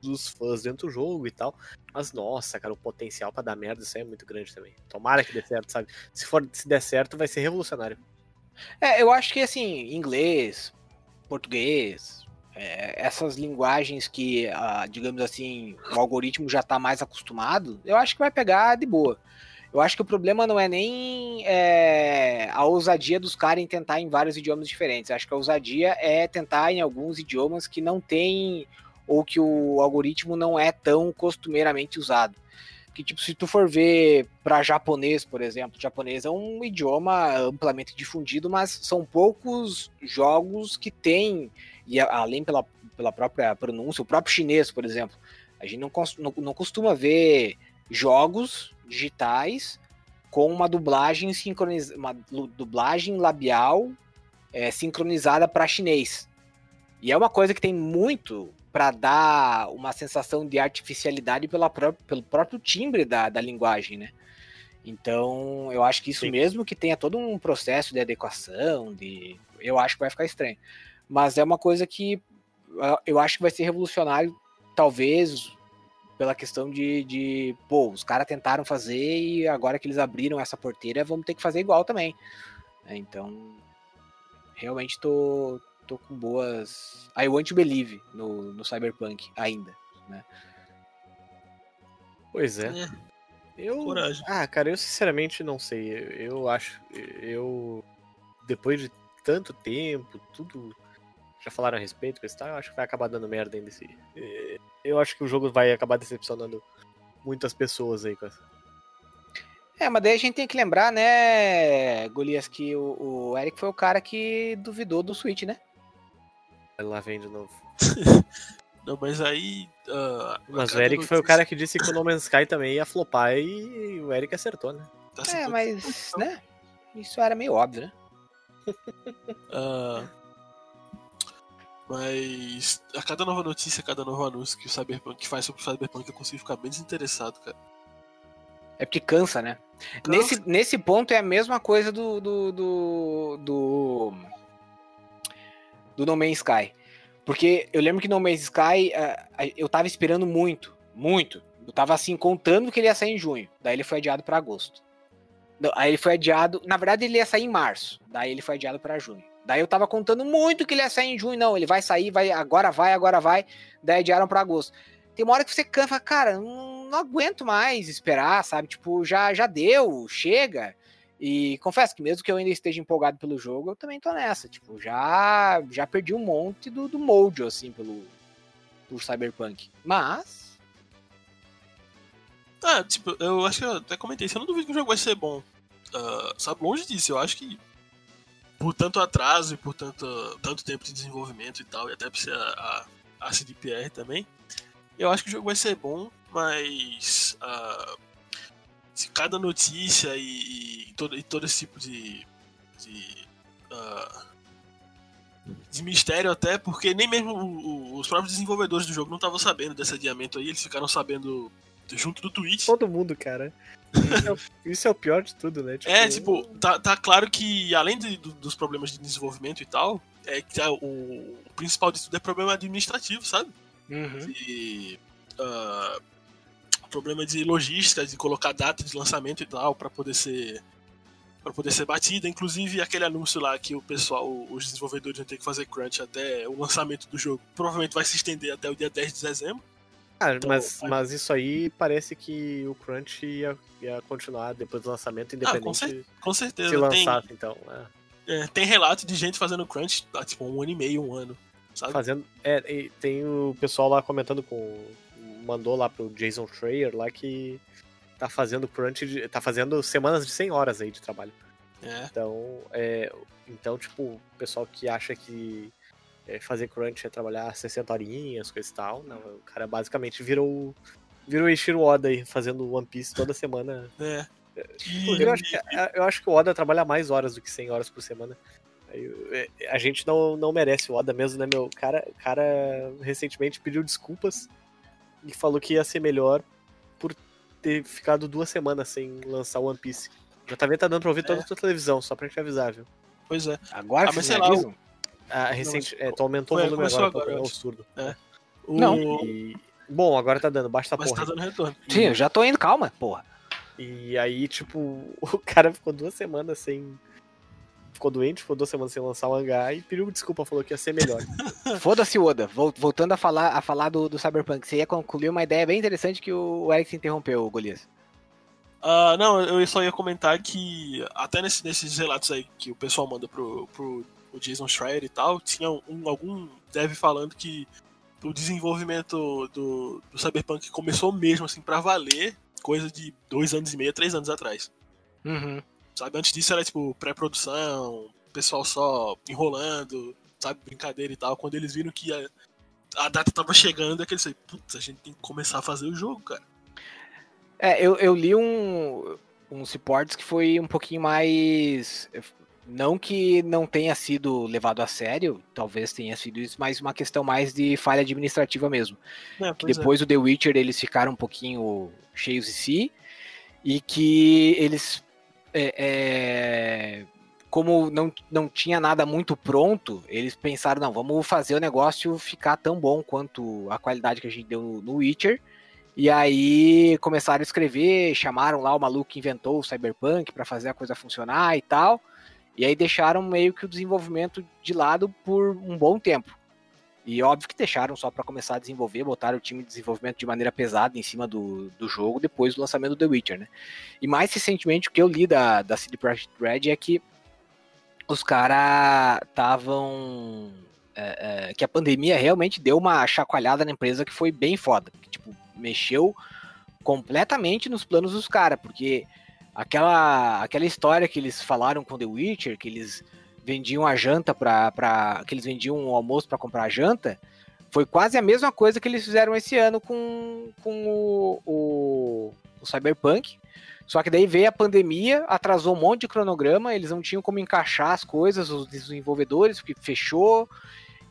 dos fãs dentro do jogo e tal. Mas, nossa, cara, o potencial pra dar merda isso aí é muito grande também. Tomara que dê certo, sabe? Se, for, se der certo, vai ser revolucionário. É, eu acho que assim, inglês, português, é, essas linguagens que, ah, digamos assim, o algoritmo já está mais acostumado, eu acho que vai pegar de boa. Eu acho que o problema não é nem é, a ousadia dos caras em tentar em vários idiomas diferentes. Eu acho que a ousadia é tentar em alguns idiomas que não tem ou que o algoritmo não é tão costumeiramente usado. Que, tipo, se tu for ver para japonês, por exemplo, japonês é um idioma amplamente difundido, mas são poucos jogos que tem, e além pela, pela própria pronúncia, o próprio chinês, por exemplo, a gente não, não, não costuma ver jogos digitais com uma dublagem sincronizada, uma dublagem labial é, sincronizada para chinês. E é uma coisa que tem muito para dar uma sensação de artificialidade pela pró- pelo próprio timbre da, da linguagem, né? Então, eu acho que isso Sim. mesmo que tenha todo um processo de adequação, de eu acho que vai ficar estranho. Mas é uma coisa que ah, eu acho que vai ser revolucionário, talvez pela questão de, de pô, os caras tentaram fazer e agora que eles abriram essa porteira, vamos ter que fazer igual também. É, Então, realmente tô, tô com boas. I want to believe no, no Cyberpunk ainda. Pois é. É, Eu. coragem. Ah, cara, eu sinceramente não sei. Eu, acho. Eu. Depois de tanto tempo, tudo. Já falaram a respeito, coisa e tal, eu acho que vai acabar dando merda ainda esse. Eu acho que o jogo vai acabar decepcionando muitas pessoas aí com essa. É, mas daí a gente tem que lembrar, né, Golias, que o, o Eric foi o cara que duvidou do Switch, né? Lá vem de novo. Não, mas aí. ah, Mas o Eric foi o cara que disse que o No Man's Sky também ia flopar e o Eric acertou, né? tá É, mas, né? Isso era meio óbvio, né? Ah, mas a cada nova notícia, a cada novo anúncio que o Cyberpunk faz sobre o Cyberpunk, eu consigo ficar bem desinteressado, cara. É porque cansa, né? Cansa. Nesse, nesse ponto é a mesma coisa do. do. do. do, do No Man's Sky. Porque eu lembro que No Man's Sky eu tava esperando muito, muito. Eu tava assim, contando que ele ia sair em junho. Daí ele foi adiado pra agosto. Aí ele foi adiado. Na verdade, ele ia sair em março. Daí ele foi adiado pra junho. Daí eu tava contando muito que ele ia sair em junho. Não, ele vai sair, vai, agora vai, agora vai. Daí adiaram pra agosto. Tem uma hora que você cansa, cara, não, não aguento mais esperar, sabe? Tipo, já, já deu, chega. E confesso que mesmo que eu ainda esteja empolgado pelo jogo, eu também tô nessa. Tipo, já, já perdi um monte do, do molde, assim, pelo, por Cyberpunk. Mas. Ah, tipo, eu acho que eu até comentei eu não duvido que o jogo vai ser bom. Ah, sabe, longe disso, eu acho que por tanto atraso e por tanto, tanto tempo de desenvolvimento e tal, e até por ser a, a, a CDPR também, eu acho que o jogo vai ser bom, mas ah, se cada notícia e, e todo, e todo esse tipo de. de, ah, de mistério até, porque nem mesmo o- o- os próprios desenvolvedores do jogo não estavam sabendo desse adiamento aí, eles ficaram sabendo junto do Twitch. Todo mundo, cara. Isso é, o, isso é o pior de tudo, né? É, tipo, tá, tá claro que além de, do, dos problemas de desenvolvimento e tal, é que o, o, principal de tudo é problema administrativo, sabe? Uhum. E, uh, problema de logística, de colocar data de lançamento e tal, para poder ser para poder ser batida. Inclusive aquele anúncio lá que o pessoal, os desenvolvedores vão ter que fazer crunch até o lançamento do jogo, provavelmente vai se estender até o dia 10 de dezembro. Ah, então, mas, mas isso aí parece que o crunch ia, ia continuar depois do lançamento, independente ah, com, cer com certeza. se lançasse, tem, então. É. É, tem relato de gente fazendo crunch há tipo um ano e meio, um ano. Sabe? Fazendo. É, tem o pessoal lá comentando com. Mandou lá pro Jason Schreier lá que tá fazendo crunch, de, tá fazendo semanas de 100 horas aí de trabalho. É. Então, é, então, tipo, o pessoal que acha que é, fazer crunch é trabalhar 60 horinhas, coisa e tal, não, o cara basicamente virou virou Ishiro Oda aí, fazendo One Piece toda semana. É. E... Eu, acho que, eu acho que o Oda trabalha mais horas do que 100 horas por semana. É, a gente não, não merece o Oda mesmo, né, meu? O cara, cara recentemente pediu desculpas e falou que ia ser melhor por ter ficado duas semanas sem lançar One Piece. Já tá vendo, tá dando pra ouvir é. toda a tua televisão, só pra gente avisar, viu? Pois é. Agora ah, mas sei lá, o... ah, recente, não, é, tu aumentou o volume agora, agora é o surdo. É. O... Não. E... Bom, agora tá dando, basta mas porra. Mas tá dando retorno. Sim, eu já tô indo, calma, porra. E aí, tipo, o cara ficou duas semanas sem ficou doente, ficou duas semanas sem lançar o mangá e pediu desculpa, falou que ia ser melhor. Foda-se, Oda. Voltando a falar, a falar do, do Cyberpunk, você ia concluir uma ideia bem interessante que o Eric interrompeu, Golias. Uh, não, eu só ia comentar que até nesse, nesses relatos aí que o pessoal manda pro, pro o Jason Schreier e tal, tinha um, algum dev falando que o desenvolvimento do, do Cyberpunk começou mesmo assim para valer coisa de dois anos e meio, três anos atrás. Uhum. Sabe? Antes disso era tipo pré-produção, pessoal só enrolando, sabe? Brincadeira e tal. Quando eles viram que a, a data tava chegando, é que eles disseram, putz, a gente tem que começar a fazer o jogo, cara. É, eu, eu li um, uns reports que foi um pouquinho mais. Não que não tenha sido levado a sério, talvez tenha sido isso, mas uma questão mais de falha administrativa mesmo. É, que depois é. do The Witcher eles ficaram um pouquinho cheios de si, e que eles é, é, como não, não tinha nada muito pronto, eles pensaram, não, vamos fazer o negócio ficar tão bom quanto a qualidade que a gente deu no, no Witcher. E aí começaram a escrever, chamaram lá o maluco que inventou o Cyberpunk para fazer a coisa funcionar e tal. E aí deixaram meio que o desenvolvimento de lado por um bom tempo. E óbvio que deixaram só para começar a desenvolver, botaram o time de desenvolvimento de maneira pesada em cima do, do jogo depois do lançamento do The Witcher, né? E mais recentemente, o que eu li da, da CD Projekt Red é que os caras estavam. É, é, que a pandemia realmente deu uma chacoalhada na empresa que foi bem foda. Que, tipo, mexeu completamente nos planos dos caras, porque aquela, aquela história que eles falaram com The Witcher, que eles vendiam a janta para que eles vendiam um almoço para comprar a janta, foi quase a mesma coisa que eles fizeram esse ano com, com o, o, o Cyberpunk. Só que daí veio a pandemia, atrasou um monte de cronograma, eles não tinham como encaixar as coisas, os desenvolvedores, porque fechou,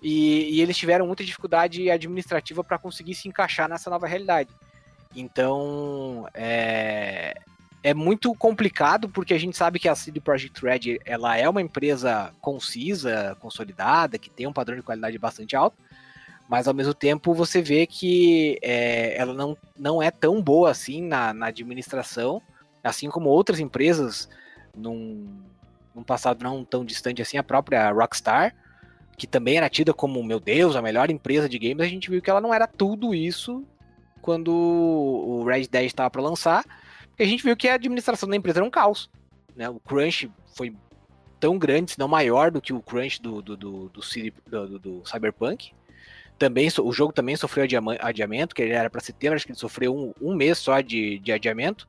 e, e eles tiveram muita dificuldade administrativa para conseguir se encaixar nessa nova realidade. Então, é, é muito complicado porque a gente sabe que a CD Projekt Red ela é uma empresa concisa, consolidada, que tem um padrão de qualidade bastante alto, mas ao mesmo tempo você vê que é, ela não, não é tão boa assim na, na administração, assim como outras empresas num, num passado não tão distante assim, a própria Rockstar, que também era tida como, meu Deus, a melhor empresa de games, a gente viu que ela não era tudo isso quando o Red Dead estava para lançar e a gente viu que a administração da empresa era um caos. Né? O crunch foi tão grande, se não maior do que o crunch do, do, do, do, do, do Cyberpunk. Também, o jogo também sofreu adiamento, que ele era para setembro, acho que ele sofreu um, um mês só de, de adiamento.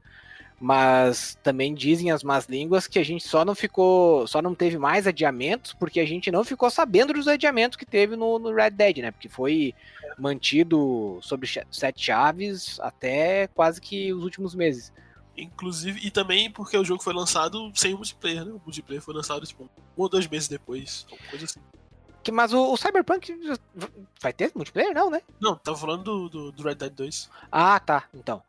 Mas também dizem as más línguas que a gente só não ficou, só não teve mais adiamentos, porque a gente não ficou sabendo dos adiamentos que teve no, no Red Dead, né? Porque foi mantido sobre sete chaves até quase que os últimos meses. Inclusive, e também porque o jogo foi lançado sem multiplayer, né? O multiplayer foi lançado tipo, um ou dois meses depois, alguma coisa assim. Que, mas o, o, Cyberpunk vai ter multiplayer, não, né? Não, tava falando do, do, do, Red Dead 2. Ah, tá. Então.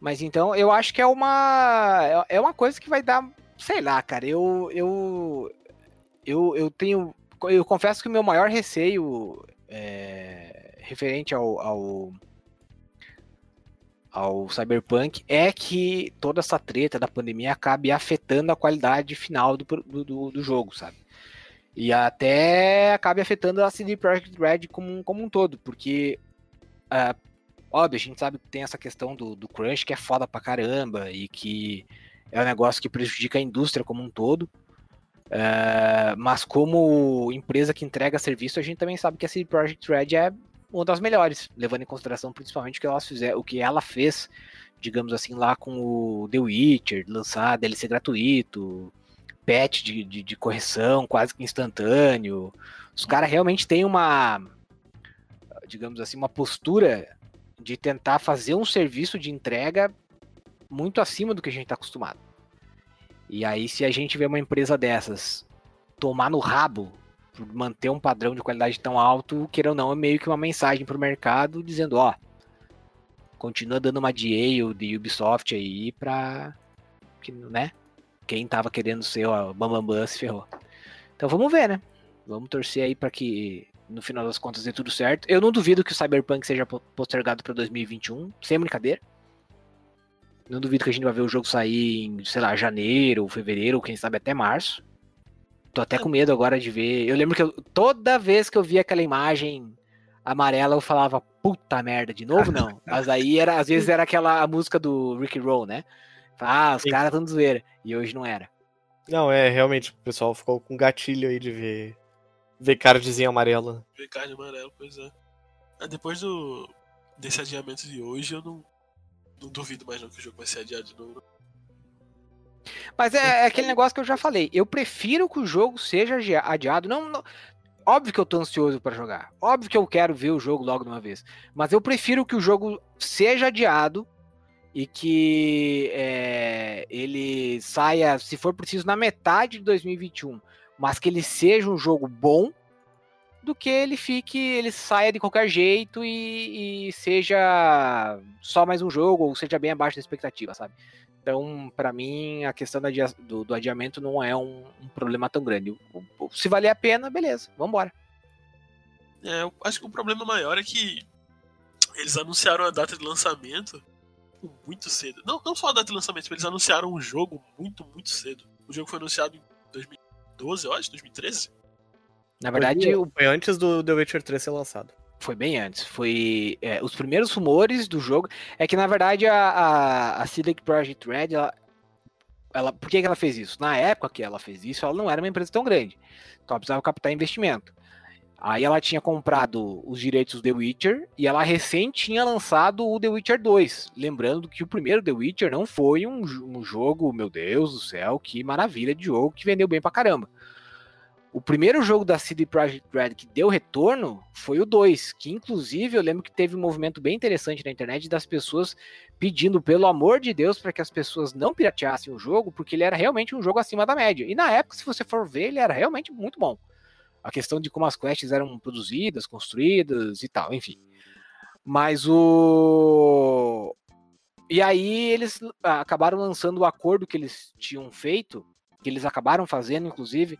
Mas então eu acho que é uma é uma coisa que vai dar, sei lá, cara. Eu eu eu, eu tenho eu confesso que o meu maior receio é, referente ao, ao ao Cyberpunk é que toda essa treta da pandemia acabe afetando a qualidade final do, do, do jogo, sabe? E até acabe afetando a CD Projekt Red como, como um todo, porque, uh, óbvio, a gente sabe que tem essa questão do, do crunch que é foda pra caramba e que é um negócio que prejudica a indústria como um todo. Uh, mas como empresa que entrega serviço, a gente também sabe que a CD Projekt Red é uma das melhores, levando em consideração principalmente o que ela fizer, o que ela fez, digamos assim, lá com o The Witcher, lançar DLC gratuito, patch de, de, de correção quase que instantâneo. Os caras realmente têm uma, digamos assim, uma postura de tentar fazer um serviço de entrega muito acima do que a gente está acostumado. E aí, se a gente vê uma empresa dessas tomar no rabo manter um padrão de qualidade tão alto, queira ou não, é meio que uma mensagem para o mercado dizendo, ó, continua dando uma de ou de Ubisoft aí para que, né? Quem tava querendo ser o Bambambam Bam, Bam se ferrou. Então vamos ver, né? Vamos torcer aí para que no final das contas dê tudo certo. Eu não duvido que o Cyberpunk seja postergado para 2021, sem brincadeira. Não duvido que a gente vai ver o jogo sair em, sei lá, janeiro, fevereiro, ou quem sabe até março. Tô até com medo agora de ver. Eu lembro que eu, toda vez que eu via aquela imagem amarela, eu falava, puta merda, de novo não. Mas aí era, às vezes era aquela música do Rick Roll, né? Ah, os caras tão zoeira. E hoje não era. Não, é, realmente, o pessoal ficou com gatilho aí de ver. Ver cardzinho amarelo. Ver card amarelo, pois é. Ah, depois do. desse adiamento de hoje, eu não. Não duvido mais não que o jogo vai ser adiado de novo. Mas é, é, aquele negócio que eu já falei. Eu prefiro que o jogo seja adiado. Não, não óbvio que eu tô ansioso para jogar. Óbvio que eu quero ver o jogo logo de uma vez. Mas eu prefiro que o jogo seja adiado e que é, ele saia, se for preciso, na metade de 2021. Mas que ele seja um jogo bom do que ele fique, ele saia de qualquer jeito e, e seja só mais um jogo ou seja bem abaixo da expectativa, sabe? Então, para mim, a questão do, do, adiamento não é um, um problema tão grande. Se valer a pena, beleza, vamos embora. É, eu acho que o problema maior é que eles anunciaram a data de lançamento muito cedo. Não, não só a data de lançamento, eles anunciaram um jogo muito, muito cedo. O jogo foi anunciado em 2012, eu acho, 2013. Na verdade, foi antes do The Witcher 3 ser lançado. Foi bem antes. Foi é, os primeiros rumores do jogo. É que na verdade a, a, a Project Red, ela, ela, por que, que ela fez isso? Na época que ela fez isso, ela não era uma empresa tão grande. Então ela precisava captar investimento. Aí ela tinha comprado os direitos do The Witcher e ela recém tinha lançado o The Witcher 2. Lembrando que o primeiro The Witcher não foi um, um jogo, meu Deus do céu, que maravilha de jogo que vendeu bem pra caramba. O primeiro jogo da CD Projekt Red que deu retorno foi o 2, que inclusive eu lembro que teve um movimento bem interessante na internet das pessoas pedindo, pelo amor de Deus, para que as pessoas não pirateassem o jogo, porque ele era realmente um jogo acima da média. E na época, se você for ver, ele era realmente muito bom. A questão de como as quests eram produzidas, construídas e tal, enfim. Mas o. E aí eles acabaram lançando o acordo que eles tinham feito, que eles acabaram fazendo, inclusive,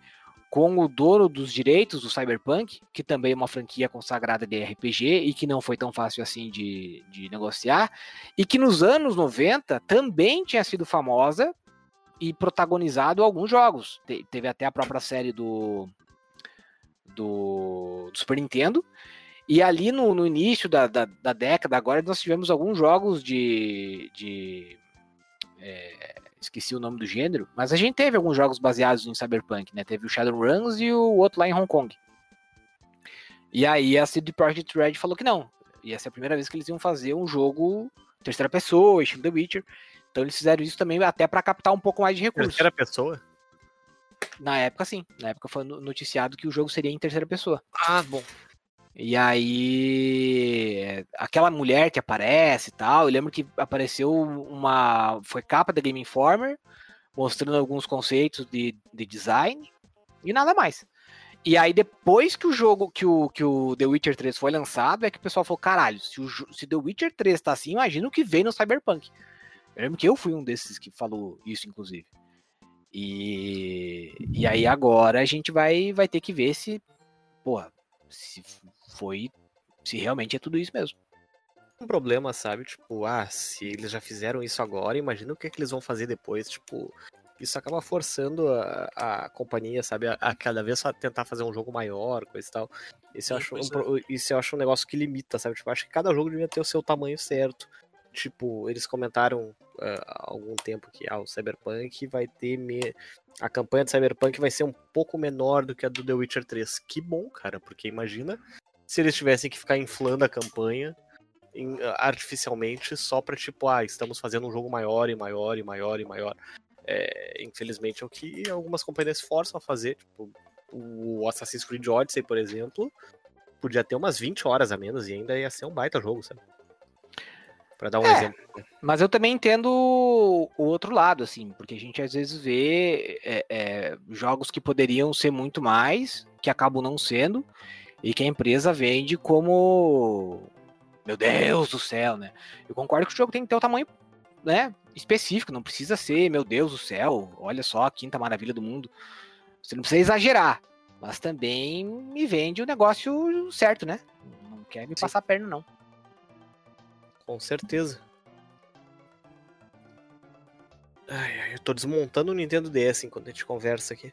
com o dono dos direitos do Cyberpunk, que também é uma franquia consagrada de RPG e que não foi tão fácil assim de, de negociar, e que nos anos 90 também tinha sido famosa e protagonizado alguns jogos. Te, teve até a própria série do, do, do Super Nintendo. E ali no, no início da, da, da, década, agora nós tivemos alguns jogos de, de é, esqueci o nome do gênero, mas a gente teve alguns jogos baseados em Cyberpunk, né? Teve o Shadowruns e o outro lá em Hong Kong. E aí a CD Projekt Red falou que não. E essa é a primeira vez que eles iam fazer um jogo terceira pessoa, estilo The Witcher. Então eles fizeram isso também até para captar um pouco mais de recursos. Terceira pessoa? Na época, sim. Na época foi noticiado que o jogo seria em terceira pessoa. Ah, bom. E aí, aquela mulher que aparece e tal, eu lembro que apareceu uma. Foi capa da Game Informer, mostrando alguns conceitos de, de design e nada mais. E aí, depois que o jogo, que o, que o The Witcher 3 foi lançado, é que o pessoal falou: caralho, se o se The Witcher 3 tá assim, imagina o que vem no Cyberpunk. Eu lembro que eu fui um desses que falou isso, inclusive. E, e aí agora a gente vai, vai ter que ver se, porra, se foi, se realmente é tudo isso mesmo. Um problema, sabe? Tipo, ah, se eles já fizeram isso agora, imagina o que, é que eles vão fazer depois. Tipo, isso acaba forçando a, a companhia, sabe, a, a, cada vez tentar fazer um jogo maior, coisa e tal. Isso eu, acho um, é. isso eu acho um negócio que limita, sabe? Tipo, acho que cada jogo devia ter o seu tamanho certo. Tipo, eles comentaram uh, há algum tempo que ah, o Cyberpunk vai ter. Me... A campanha do Cyberpunk vai ser um pouco menor do que a do The Witcher 3. Que bom, cara, porque imagina se eles tivessem que ficar inflando a campanha em, artificialmente só pra, tipo, ah, estamos fazendo um jogo maior e maior e maior e maior. É, infelizmente é o que algumas companhias forçam a fazer. Tipo, o Assassin's Creed Odyssey, por exemplo, podia ter umas 20 horas a menos e ainda ia ser um baita jogo, sabe? Pra dar um é, exemplo. Mas eu também entendo o outro lado, assim, porque a gente às vezes vê é, é, jogos que poderiam ser muito mais, que acabam não sendo, e que a empresa vende como meu Deus do céu, né? Eu concordo que o jogo tem que ter o tamanho, né, específico, não precisa ser, meu Deus do céu, olha só a quinta maravilha do mundo. Você não precisa exagerar, mas também me vende o negócio certo, né? Não quer me Sim. passar a perna, não. Com certeza. Ai, ai, eu tô desmontando o Nintendo DS enquanto a gente conversa aqui.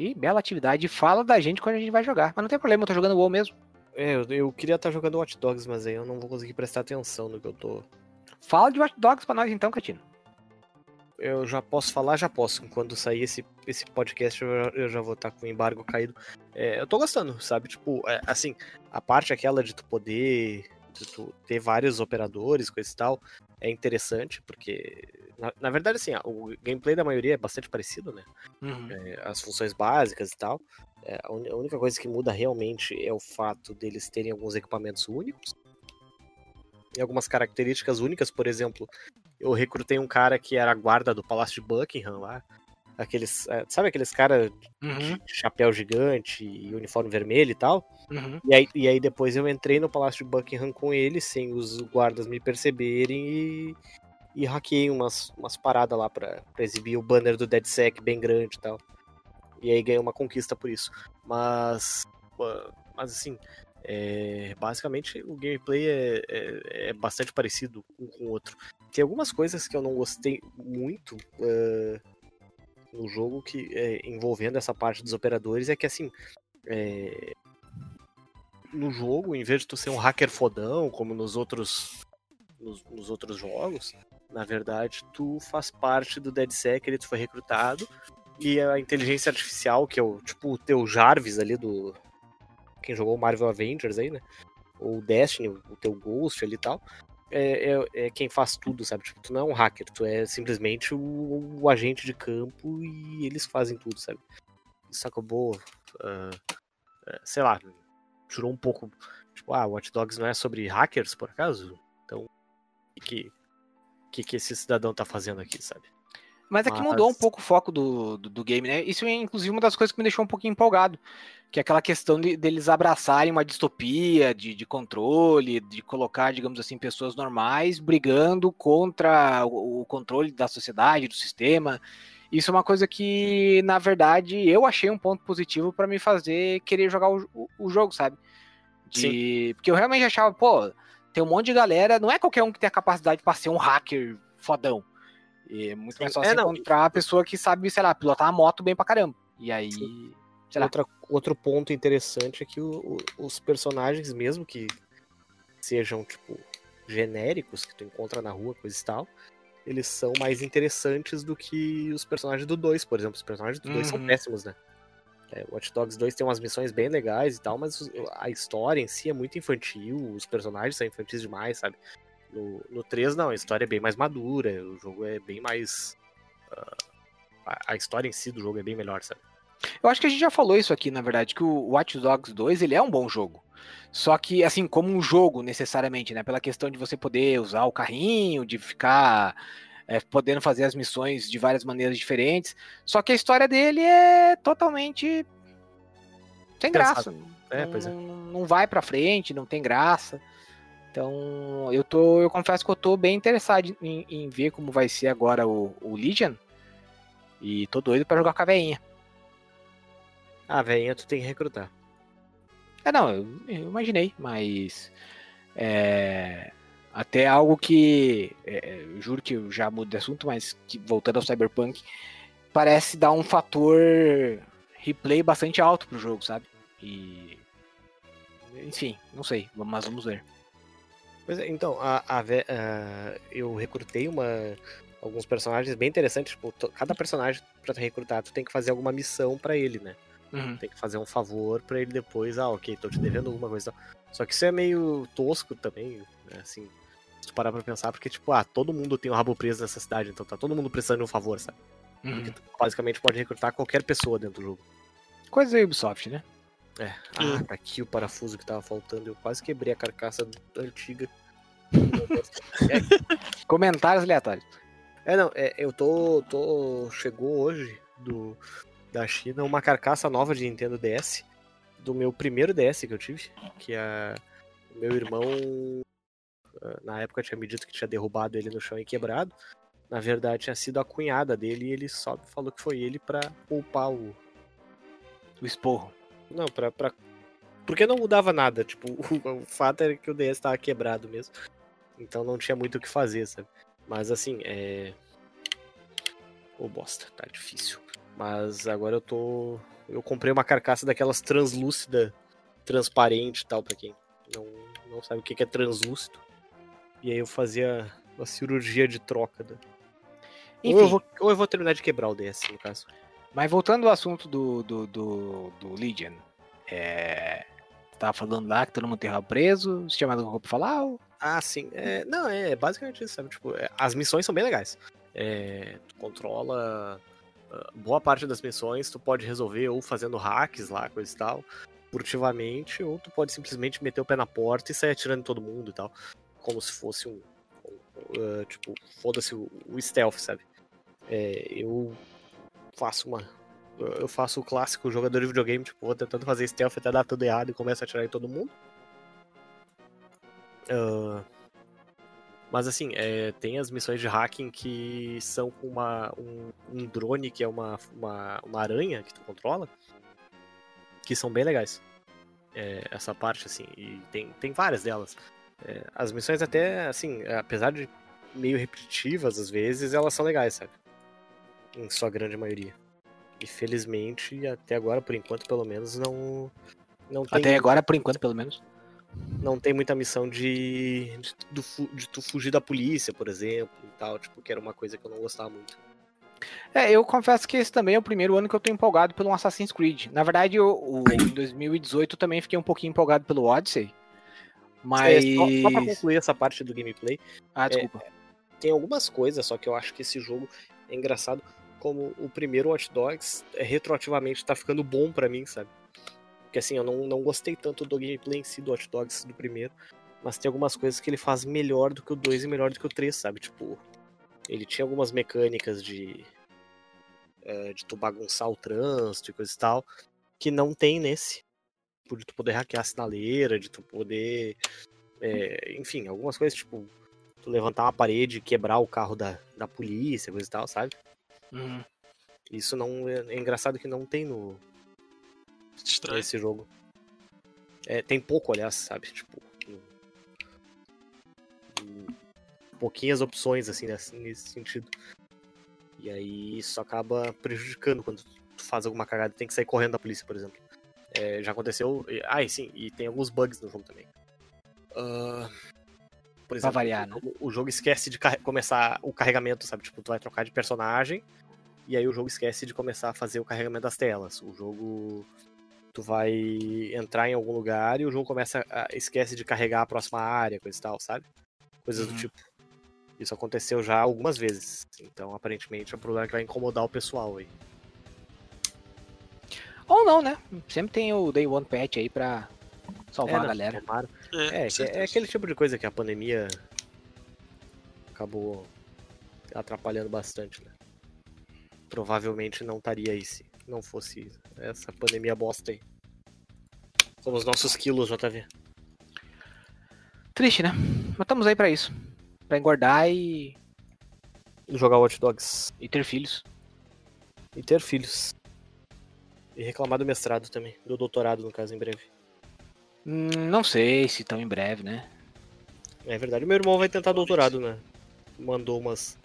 Que bela atividade. Fala da gente quando a gente vai jogar. Mas não tem problema, eu tô jogando o WoW mesmo. É, eu, eu queria estar jogando Watch Dogs, mas aí eu não vou conseguir prestar atenção no que eu tô. Fala de Watch Dogs pra nós então, Catino. Eu já posso falar, já posso. Quando sair esse, esse podcast, eu, eu já vou estar com o embargo caído. É, eu tô gostando, sabe? Tipo, é, assim, a parte aquela de tu poder de tu ter vários operadores, coisa e tal, é interessante, porque, na, na verdade, assim, o gameplay da maioria é bastante parecido, né? Uhum. É, as funções básicas e tal. É, a única coisa que muda realmente é o fato deles terem alguns equipamentos únicos. E algumas características únicas, por exemplo, eu recrutei um cara que era guarda do Palácio de Buckingham lá. Aqueles. É, sabe aqueles caras uhum. de chapéu gigante e uniforme vermelho e tal? Uhum. E, aí, e aí depois eu entrei no Palácio de Buckingham com ele, sem os guardas me perceberem, e, e hackei umas, umas paradas lá pra, pra exibir o banner do DeadSec bem grande e tal. E aí ganhei uma conquista por isso. Mas. Mas assim. É, basicamente o gameplay é, é, é, bastante parecido um com o outro. Tem algumas coisas que eu não gostei muito uh, no jogo que é, envolvendo essa parte dos operadores é que assim é, no jogo, em vez de tu ser um hacker fodão como nos outros nos, nos outros jogos, na verdade tu faz parte do DeadSec, ele tu foi recrutado e a inteligência artificial, que é o tipo o teu Jarvis ali do. Quem jogou Marvel Avengers aí, né? Ou Destiny, o teu Ghost ali e tal. É, é, é, quem faz tudo, sabe? Tipo, tu não é um hacker, tu é simplesmente o, o agente de campo e eles fazem tudo, sabe? Isso acabou. Uh, sei lá, tirou um pouco. Tipo, ah, Watch Dogs não é sobre hackers, por acaso? Então, o que, que, que esse cidadão tá fazendo aqui, sabe? Mas é que mudou um pouco o foco do, do, do, game, né? Isso é inclusive uma das coisas que me deixou um pouquinho empolgado. Que é aquela questão de, deles abraçarem uma distopia de, de controle, de colocar, digamos assim, pessoas normais brigando contra o, o controle da sociedade, do sistema. Isso é uma coisa que, na verdade, eu achei um ponto positivo para me fazer querer jogar o, o, o jogo, sabe? De... Sim. Porque eu realmente achava, pô, tem um monte de galera, não é qualquer um que tem a capacidade para ser um hacker fodão. E é muito mais fácil é, encontrar a pessoa que sabe, sei lá, pilotar a moto bem pra caramba. E aí. Outra, outro ponto interessante é que o, o, os personagens, mesmo que sejam, tipo, genéricos, que tu encontra na rua, coisa e tal, eles são mais interessantes do que os personagens do 2, por exemplo. Os personagens do 2 uhum. são péssimos, né? É, Watch Dogs 2 tem umas missões bem legais e tal, mas a história em si é muito infantil, os personagens são infantis demais, sabe? No, no 3, não, a história é bem mais madura, o jogo é bem mais. Uh, a, a, história em si do jogo é bem melhor, sabe? Eu acho que a gente já falou isso aqui, na verdade, que o Watch Dogs 2 ele é um bom jogo. Só que, assim, como um jogo necessariamente, né? Pela questão de você poder usar o carrinho, de ficar é, podendo fazer as missões de várias maneiras diferentes. Só que a história dele é totalmente sem graça. É, não, é. não vai pra frente, não tem graça. Então, eu tô, eu confesso que eu tô bem interessado em, em ver como vai ser agora o, o Legion. E tô doido pra jogar com a veinha. Ah, velhinha, tu tem que recrutar. É, não, eu, eu imaginei, mas. É, até algo que. É, eu juro que eu já mudo de assunto, mas que, voltando ao Cyberpunk, parece dar um fator replay bastante alto pro jogo, sabe? E. Enfim, não sei, mas vamos ver. Pois é, então, a, a, a- eu recrutei uma, alguns personagens bem interessantes. Tipo, cada personagem pra tu recrutar, tu tem que fazer alguma missão pra ele, né? Uhum. Tem que fazer um favor pra ele depois. Ah, ok, tô te devendo alguma coisa. Só que isso é meio tosco também, né? Assim, se tu parar pra pensar, porque, tipo, ah, todo mundo tem um rabo preso nessa cidade, então tá todo mundo precisando de um favor, sabe? Uhum. Porque tu basicamente pode recrutar qualquer pessoa dentro do jogo. Coisa da Ubisoft, né? É. Ah, tá aqui o parafuso que tava faltando. Eu quase quebrei a carcaça antiga. Comentários aleatórios. É, não, é, eu tô, tô. Chegou hoje do, da China uma carcaça nova de Nintendo DS. Do meu primeiro DS que eu tive. Que a, o meu irmão. ah, Na época tinha me dito que tinha derrubado ele no chão e quebrado. Na verdade, tinha sido a cunhada dele e ele só falou que foi ele pra poupar o. O esporro. Não, pra. pra... Porque não mudava nada. Tipo, o, o fato era que o DS tava quebrado mesmo. Então não tinha muito o que fazer, sabe? Mas assim, é. Ô bosta, tá difícil. Mas agora eu tô. Eu comprei uma carcaça daquelas translúcida, transparente e tal, pra quem não, não sabe o que é translúcido. E aí eu fazia uma cirurgia de troca. Da... Ou, Enfim, eu vou, ou eu vou terminar de quebrar o DS, no caso. Mas voltando ao assunto do, do, do, do Legion. É... Tava falando lá que todo mundo tem rabo preso. Você tinha mais alguma coisa pra falar? ou- Ah, sim. É, não, é basicamente isso, sabe? Tipo, é, as missões são bem legais. É, tu controla ah, boa parte das missões, tu pode resolver ou fazendo hacks lá, coisa e tal, furtivamente, ou tu pode simplesmente meter o pé na porta e sair atirando em todo mundo e tal. Como se fosse um. um, ah, tipo, foda-se o, o stealth, sabe? É, eu faço uma. Eu faço o clássico jogador de videogame, tipo, vou tentando fazer stealth até dar tudo errado e começo a atirar em todo mundo. Ah, mas assim, é, tem as missões de hacking que são com uma, um, um drone que é uma, uma, uma aranha que tu controla, que são bem legais. É, essa parte, assim, e tem, tem várias delas. É, as missões até, assim, apesar de meio repetitivas às vezes, elas são legais, sabe? Em sua grande maioria. E felizmente, até agora, por enquanto, pelo menos, não. Não tem Até agora, por enquanto, pelo menos. não tem muita missão de, de, do de tu fugir da polícia, por exemplo, e tal, tipo, que era uma coisa que eu não gostava muito. É, eu confesso que esse também é o primeiro ano que eu tô empolgado pelo Assassin's Creed. Na verdade, eu, o, em 2018 eu também fiquei um pouquinho empolgado pelo Odyssey. Mas. É, só, só pra concluir essa parte do gameplay, Ah, desculpa. tem algumas coisas, só que eu acho que esse jogo é engraçado, como o primeiro Watch Dogs é, retroativamente tá ficando bom pra mim, sabe? Porque assim, eu não, não gostei tanto do gameplay em si do Watch Dogs do primeiro, mas tem algumas coisas que ele faz melhor do que o 2 e melhor do que o 3, sabe? Tipo, ele tinha algumas mecânicas de é, de tu bagunçar o trânsito e coisa e tal, que não tem nesse. Tipo, de tu poder hackear a sinaleira, de tu poder. é, enfim, algumas coisas, tipo, tu levantar uma parede e quebrar o carro da, da polícia, coisa e tal, sabe? Uhum. Isso não é, é engraçado que não tem no Estranho. nesse jogo. É, tem pouco, aliás, sabe? Tipo, pouquinhas opções assim nesse, nesse sentido. E aí isso acaba prejudicando quando tu faz alguma cagada e tem que sair correndo da polícia, por exemplo. É, já aconteceu. Ah, e sim, e tem alguns bugs no jogo também. Ah, por exemplo, variar, né? o, jogo- o jogo esquece de começar o carregamento, sabe? Tipo, tu vai trocar de personagem e aí o jogo esquece de começar a fazer o carregamento das telas. O jogo tu vai entrar em algum lugar e o jogo começa a, esquece de carregar a próxima área, coisa e tal, sabe? Coisas Uhum. do tipo. Isso aconteceu já algumas vezes. Então, aparentemente, é um problema que vai incomodar o pessoal aí. Ou não, né? Sempre tem o Day One Patch aí pra salvar É, a não, galera. tomara. É, É, é aquele tipo de coisa que a pandemia acabou atrapalhando bastante, né? Provavelmente não estaria aí se não fosse essa pandemia bosta aí. Como os nossos quilos, JV. Triste, né? Mas estamos aí pra isso. Pra engordar e, E jogar Watch Dogs. e ter filhos. E ter filhos. E reclamar do mestrado também. Do doutorado, no caso, em breve. Hum, não sei se tão em breve, né? É verdade. Meu irmão vai tentar doutorado, né? Mandou umas,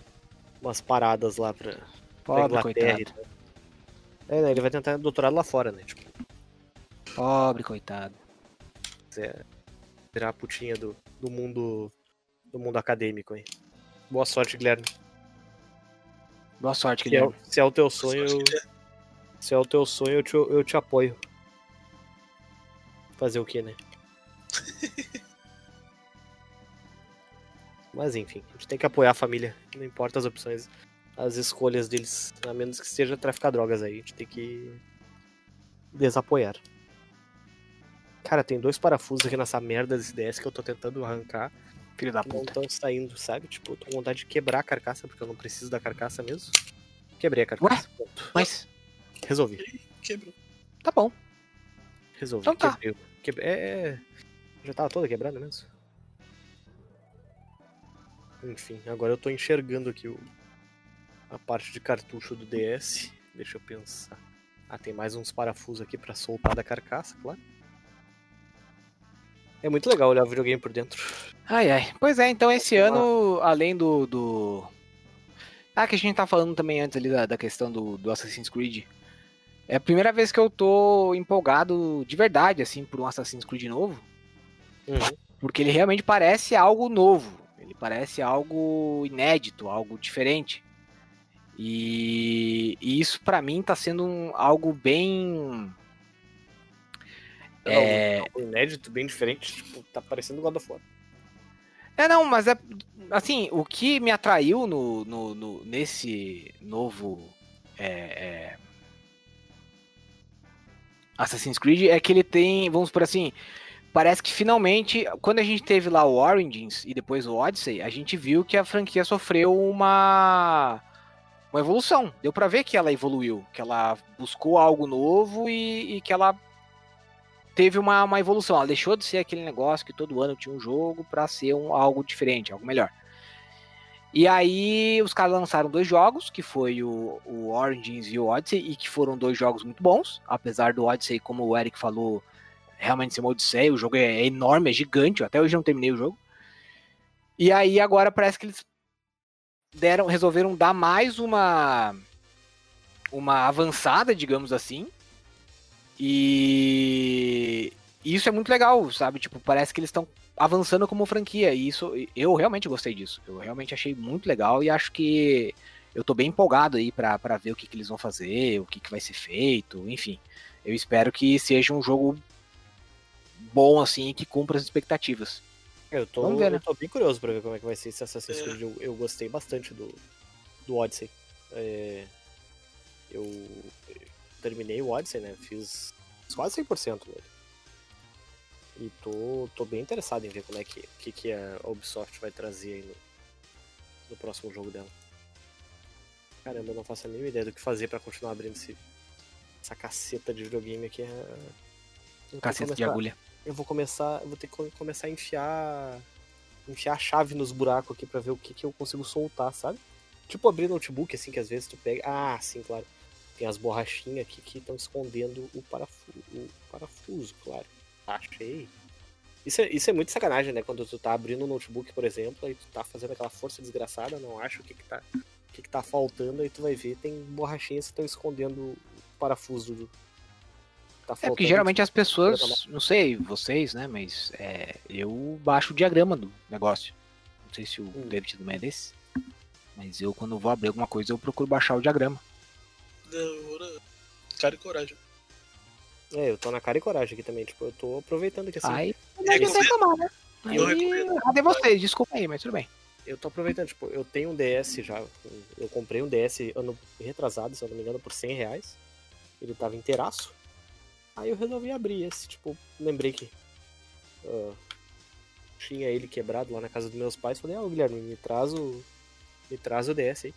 umas paradas lá pra, pra Pobre Inglaterra. e coitado. tal. É, né? Ele vai tentar doutorado lá fora, né? Tipo, Pobre coitado. é, virar a putinha do, do mundo do mundo acadêmico aí. Boa sorte, Guilherme. Boa sorte, Se é, Guilherme. se é o teu sonho, é- se é o teu sonho, eu te, eu te apoio. Fazer o quê, né? Mas enfim, a gente tem que apoiar a família. Não importa as opções, as escolhas deles. A menos que seja traficar drogas aí. A gente tem que desapoiar. Cara, tem dois parafusos aqui nessa merda desse DS que eu tô tentando arrancar. Filho da que não puta. estão saindo, sabe? Tipo, eu tô com vontade de quebrar a carcaça, porque eu não preciso da carcaça mesmo. Quebrei a carcaça. Ponto. Mas, Resolvi. Quebrou. tá bom. Resolvi. Então tá. Quebrei. Quebre- É, é. Já tava toda quebrada mesmo. Enfim, agora eu tô enxergando aqui o... a parte de cartucho do DS. Deixa eu pensar. Ah, tem mais uns parafusos aqui pra soltar da carcaça, claro. É muito legal olhar o videogame por dentro. Ai, ai. Pois é, então esse ano, além do. do... Ah, que a gente tá falando também antes ali da, da questão do, do Assassin's Creed. É a primeira vez que eu tô empolgado de verdade, assim, por um Assassin's Creed novo. Uhum. Porque ele realmente parece algo novo. Ele parece algo inédito, algo diferente. E, e isso pra mim tá sendo um- algo bem. É... Algo inédito, bem diferente. Tipo, tá parecendo God of War. É, não, mas é. Assim, o que me atraiu no, no, no- nesse novo. é, é, Assassin's Creed é que ele tem, vamos por assim. Parece que finalmente, quando a gente teve lá o Origins e depois o Odyssey, a gente viu que a franquia sofreu uma. Uma evolução. Deu pra ver que ela evoluiu, que ela buscou algo novo e, e que ela teve uma, uma evolução. Ela deixou de ser aquele negócio que todo ano tinha um jogo pra ser um, algo diferente, algo melhor. E aí os caras lançaram dois jogos, que foi o, o Origins e o Odyssey, e que foram dois jogos muito bons, apesar do Odyssey, como o Eric falou, realmente ser uma odisseia, o jogo é enorme, é gigante, eu até hoje não terminei o jogo. E aí agora parece que eles deram, resolveram dar mais uma uma avançada, digamos assim. E isso é muito legal, sabe? Tipo, parece que eles estão avançando como franquia. E isso eu realmente gostei disso. Eu realmente achei muito legal e acho que eu tô bem empolgado aí pra, pra ver o que, que eles vão fazer, o que, que vai ser feito, enfim. Eu espero que seja um jogo bom assim e que cumpra as expectativas. Eu tô, Vamos ver, né? eu tô bem curioso pra ver como é que vai ser esse Assassin's. Creed. Eu, eu gostei bastante do, do Odyssey. É, eu, terminei o Odyssey, né? Fiz quase 100% nele. E tô, tô bem interessado em ver como é que, que, que a Ubisoft vai trazer aí no, no próximo jogo dela. Caramba, eu não faço a mínima ideia do que fazer pra continuar abrindo esse, essa caceta de videogame aqui. É... Eu Caceta de começar- agulha. eu vou começar, eu vou ter que co- começar a enfiar enfiar a chave nos buracos aqui pra ver o que, que eu consigo soltar, sabe? Tipo abrir notebook assim que às vezes tu pega, ah, sim, claro. Tem as borrachinhas aqui que estão escondendo o parafuso, o parafuso, claro. Achei. Isso é, isso é muito sacanagem, né? Quando tu tá abrindo um notebook, por exemplo, aí tu tá fazendo aquela força desgraçada, não acha o que que tá, o que que tá faltando, aí tu vai ver, tem borrachinhas que estão escondendo o parafuso do... Tá É porque faltando- geralmente as pessoas, não sei vocês, né, mas é, eu baixo o diagrama do negócio. Não sei se o Hum. David também é desse, mas eu quando vou abrir alguma coisa eu procuro baixar o diagrama. Cara e coragem. É, eu tô na cara e coragem aqui também, tipo, eu tô aproveitando que assim, Aí não adianta reclamar, né? Eu cadê vocês? Desculpa aí, mas tudo bem. eu tô aproveitando, tipo, eu tenho um DS já, eu comprei um DS ano retrasado, se eu não me engano, por 100 reais, ele tava inteiraço, aí eu resolvi abrir esse, tipo, lembrei que ah, tinha ele quebrado lá na casa dos meus pais, falei, ah, Guilherme, me traz o, me traz o DS aí,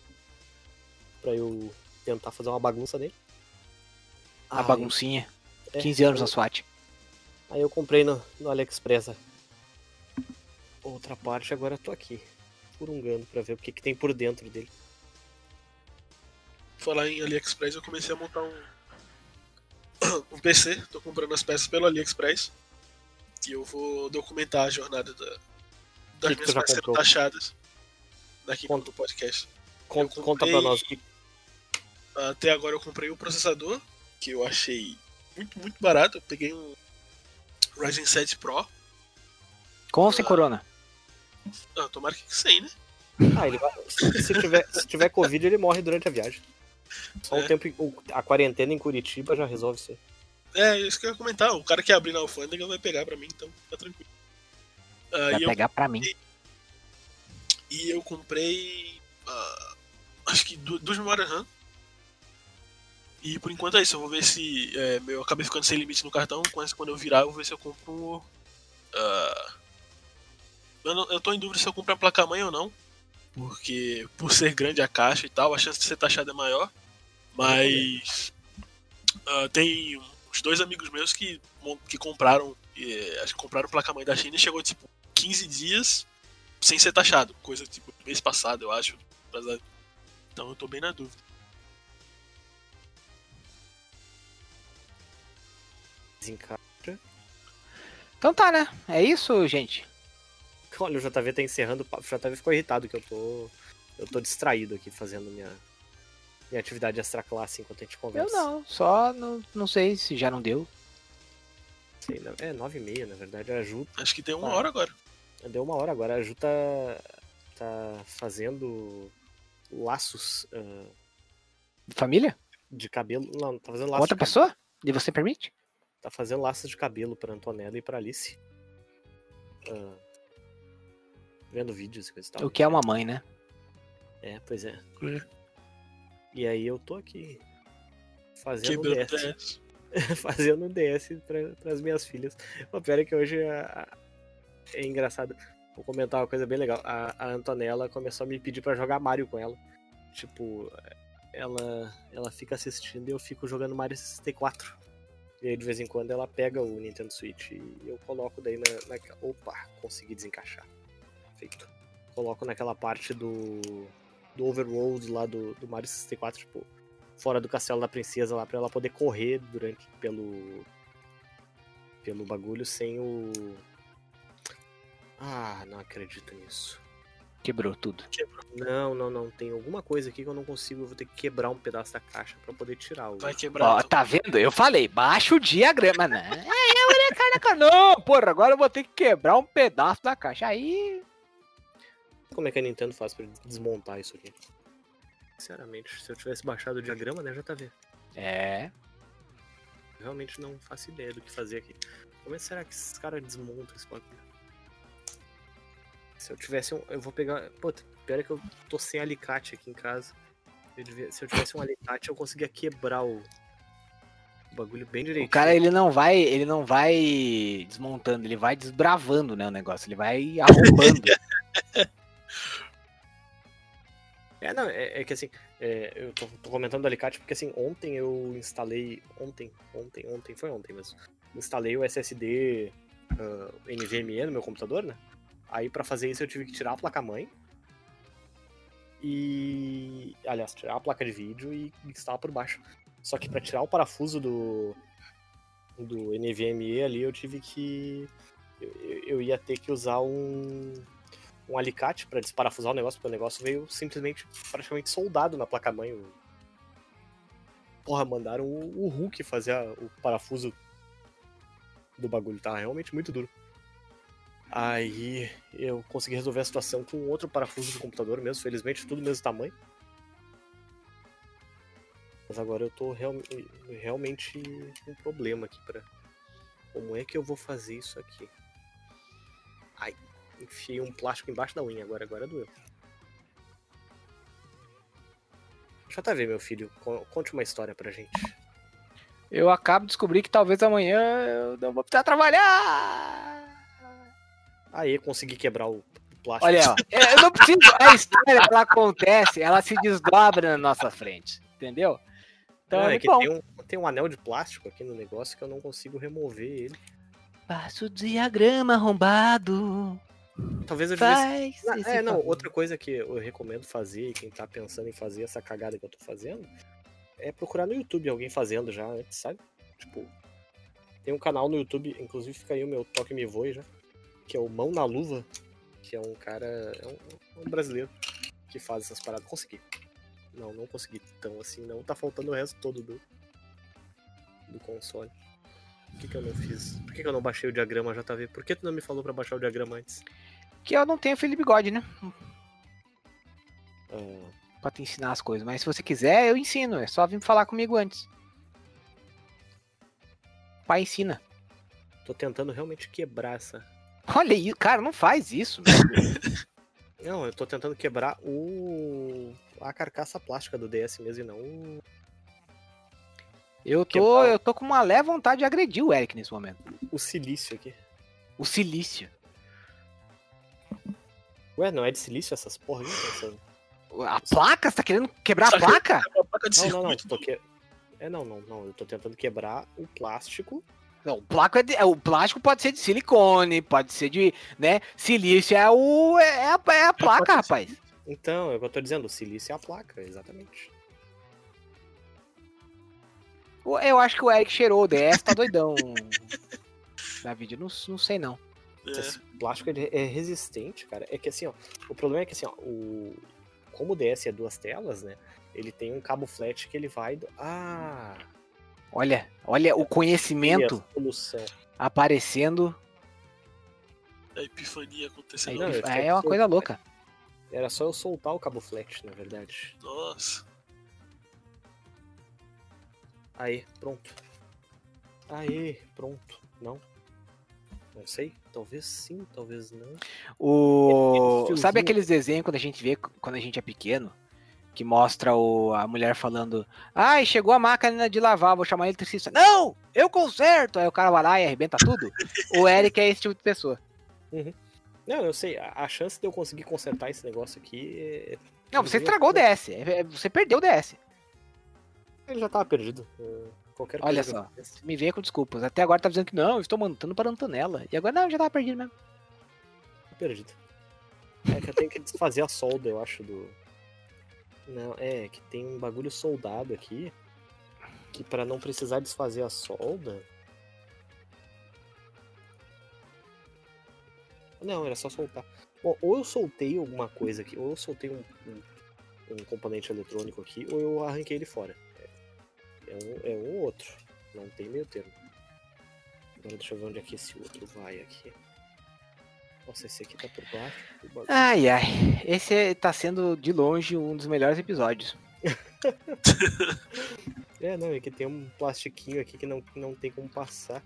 pra eu tentar fazer uma bagunça nele. A Aí- baguncinha. É, 15 anos aí- na SWAT. Aí eu comprei no, no AliExpress. outra parte, agora eu tô aqui. Furungando pra ver o que, que tem por dentro dele. Falar em AliExpress, eu comecei a montar um. um PC. Tô comprando as peças pelo AliExpress. E eu vou documentar a jornada da, das Que que minhas peças sendo taxadas daqui Conta. do podcast. Conta, Eu conta pra comprei- nós. que- Até agora eu comprei o processador, que eu achei muito, muito barato. Eu peguei um Ryzen 7 Pro. Com ou sem corona? Ah, tomara que sem, né? Ah, ele vai. Se tiver, se tiver Covid, ele morre durante a viagem. Só um É. tempo. A quarentena em Curitiba já resolve aí. É, isso que eu ia comentar. O cara que abrir na alfândega vai pegar pra mim, então tá tranquilo. Ah, Vai e, eu, pegar pra mim. e eu comprei. ah, acho que du- duas memórias RAM. E por enquanto é isso. Eu vou ver se. é, eu acabei ficando sem limite no cartão. Quando eu virar, eu vou ver se eu compro ah, eu, não- eu tô em dúvida se eu compro a placa-mãe ou não. Porque por ser grande a caixa e tal, a chance de ser taxada é maior. Mas. ah, tem uns dois amigos meus que, que compraram. acho que compraram placa-mãe da China e chegou tipo 15 dias sem ser taxado. Coisa tipo mês passado, eu acho. Então eu tô bem na dúvida. Desenca- Então tá, né? É isso, gente. Olha, o JV tá encerrando. o papo. O JV ficou irritado que eu tô. Eu tô distraído aqui fazendo minha. Minha atividade extra classe enquanto a gente Eu conversa. não, só não, não sei se já não deu. Sei, não- é nove e meia, na verdade. A Ju. Acho que tem uma Ah. hora agora. Deu uma hora agora. A Ju tá. Tá fazendo laços ah, Família? de cabelo. Não, tá fazendo laços. Outra de cabelo. pessoa? E você permite? Tá fazendo laços de cabelo pra Antonella e pra Alice. Ah, vendo vídeos e coisa e tal. O que é uma mãe, né? É, pois é. É. E aí eu tô aqui. Fazendo Quebrando DS. DS. fazendo um DS para as minhas filhas. O pior é que hoje a- é engraçado. Vou comentar uma coisa bem legal. A, a Antonella começou a me pedir para jogar Mario com ela. Tipo, ela ela fica assistindo e eu fico jogando Mario 64. E aí de vez em quando ela pega o Nintendo Switch e eu coloco daí na, na opa, consegui desencaixar. Feito. Coloco naquela parte do do Overworld lá do, do Mario 64, tipo, fora do castelo da princesa lá pra ela poder correr durante pelo pelo bagulho sem o Ah, não acredito nisso. Quebrou tudo. Não, não, não, tem alguma coisa aqui que eu não consigo, eu vou ter que quebrar um pedaço da caixa pra poder tirar o Vai quebrar. Ó, tá vendo? Eu falei, baixa o diagrama, né? É, eu olhei cara na cara. Não, porra, agora eu vou ter que quebrar um pedaço da caixa. Aí. Como é que a Nintendo faz pra desmontar isso aqui? Sinceramente, se eu tivesse baixado o diagrama, né, já tá vendo. É. Realmente não faço ideia do que fazer aqui. Como é que será que esses caras desmontam esse bagulho? Se eu tivesse um. Eu vou pegar. Puta, pior é que eu tô sem alicate aqui em casa. Eu devia- se eu tivesse um alicate, eu conseguia quebrar o. o bagulho bem direitinho. O cara, ele não vai, ele não vai desmontando, ele vai desbravando, né, o negócio. Ele vai arrombando. É, não, é, é que assim, é, eu tô, tô comentando do alicate porque assim, ontem eu instalei. Ontem, ontem, ontem, foi ontem mesmo. Instalei o SSD ah, NVMe no meu computador, né? Aí pra fazer isso eu tive que tirar a placa-mãe. E. Aliás, tirar a placa de vídeo e instalar por baixo. Só que pra tirar o parafuso do. Do NVMe ali eu tive que. Eu, eu- ia ter que usar um um alicate pra desparafusar o negócio, porque o negócio veio simplesmente praticamente soldado na placa-mãe. Porra, mandaram o, o Hulk fazer a- o parafuso do bagulho, tá realmente muito duro. Aí eu consegui resolver a situação com outro parafuso do computador mesmo, felizmente tudo do mesmo tamanho. Mas agora eu tô real- realmente com um problema aqui pra. Como é que eu vou fazer isso aqui? Ai, enfiei um plástico embaixo da unha, agora, agora doeu. JV, meu filho, co- conte uma história pra gente. eu acabo de descobrir que talvez amanhã eu não vou precisar trabalhar. Aí, consegui quebrar o plástico. Olha, ó, eu não preciso. A história ela acontece, ela se desdobra na nossa frente, entendeu? Então Não, é, é que bom. tem um, tem um anel de plástico aqui no negócio que eu não consigo remover ele. Passa o diagrama arrombado. Talvez eu. Faz Ah, é, não, favor. outra coisa que eu recomendo fazer, quem tá pensando em fazer essa cagada que eu tô fazendo, é procurar no YouTube alguém fazendo já antes, sabe? Tipo, tem um canal no YouTube, inclusive fica aí o meu Toque Me Voe já, que é o Mão na Luva, que é um cara, é um, um brasileiro que faz essas paradas. Consegui. Não, não consegui tão assim, não. Tá faltando o resto todo do, do console. Por que, que eu não fiz? Por que, que eu não baixei o diagrama JV? Por que tu não me falou pra baixar o diagrama antes? Que eu não tenho Felipe Bigode, né? Ah, Pra te ensinar as coisas. Mas se você quiser, eu ensino. É só vir falar comigo antes. Pai ensina. tô tentando realmente quebrar essa. Olha aí, cara, não faz isso. Não, eu tô tentando quebrar o. a carcaça plástica do DS mesmo e não. Eu tô, Quebrar. eu tô com uma leve vontade de agredir o Eric nesse momento. o silício aqui. O silício. Ué, não é de silício essas porra? Essa- A placa? Você tá querendo quebrar a placa? Uma placa de Não, não, não. circuito. Tô que... É, não, não, não. Eu tô tentando quebrar o plástico. Não, o, placo é de- é, o plástico pode ser de silicone, pode ser de, né? Silício é o é a, é a placa, rapaz. Então, é o que eu tô dizendo, o silício é a placa, exatamente. Eu acho que o Eric cheirou o DS, tá doidão. David, não, não sei não. É, Esse plástico é resistente, cara. É que assim, ó. O problema é que assim, ó. O... Como o DS é duas telas, né? Ele tem um cabo flat que ele vai. Do... Ah! Olha, olha o conhecimento aparecendo. a epifania acontecendo. Aí, Não, eu tinha é uma coisa louca. Era só eu soltar o cabo flat, na verdade. Nossa. Aí, pronto. Aí, pronto. Não? Não sei. Talvez sim, talvez não. O... Sabe aqueles desenhos quando a gente vê quando a gente é pequeno? Que mostra o... a mulher falando: Ai, chegou a máquina de lavar, vou chamar o eletricista. Não! Eu conserto! Aí o cara vai lá e arrebenta tudo. o Eric é esse tipo de pessoa. Não, eu sei. A, a chance de eu conseguir consertar esse negócio aqui é. Não, você estragou o DS. é- é- Você perdeu o DS. Ele já tava perdido. É, Qualquer Olha só. Me venha com desculpas. Até agora tá dizendo que não, eu estou mandando para a Antonella. E agora não, já tava perdido mesmo. Perdido. É que eu tenho que desfazer a solda, eu acho, do. Não, é que tem um bagulho soldado aqui. Que pra não precisar desfazer a solda. Não, era só soltar. Bom, ou eu soltei alguma coisa aqui, ou eu soltei um, um, um componente eletrônico aqui, ou eu arranquei ele fora. É, é um, é um ou outro. Não tem meio termo. Agora deixa eu ver onde é que esse outro vai aqui. Nossa, esse aqui tá por baixo. Ai, ai. Esse é- tá sendo, de longe, um dos melhores episódios. É, não, é que tem um plastiquinho aqui que não, que não tem como passar.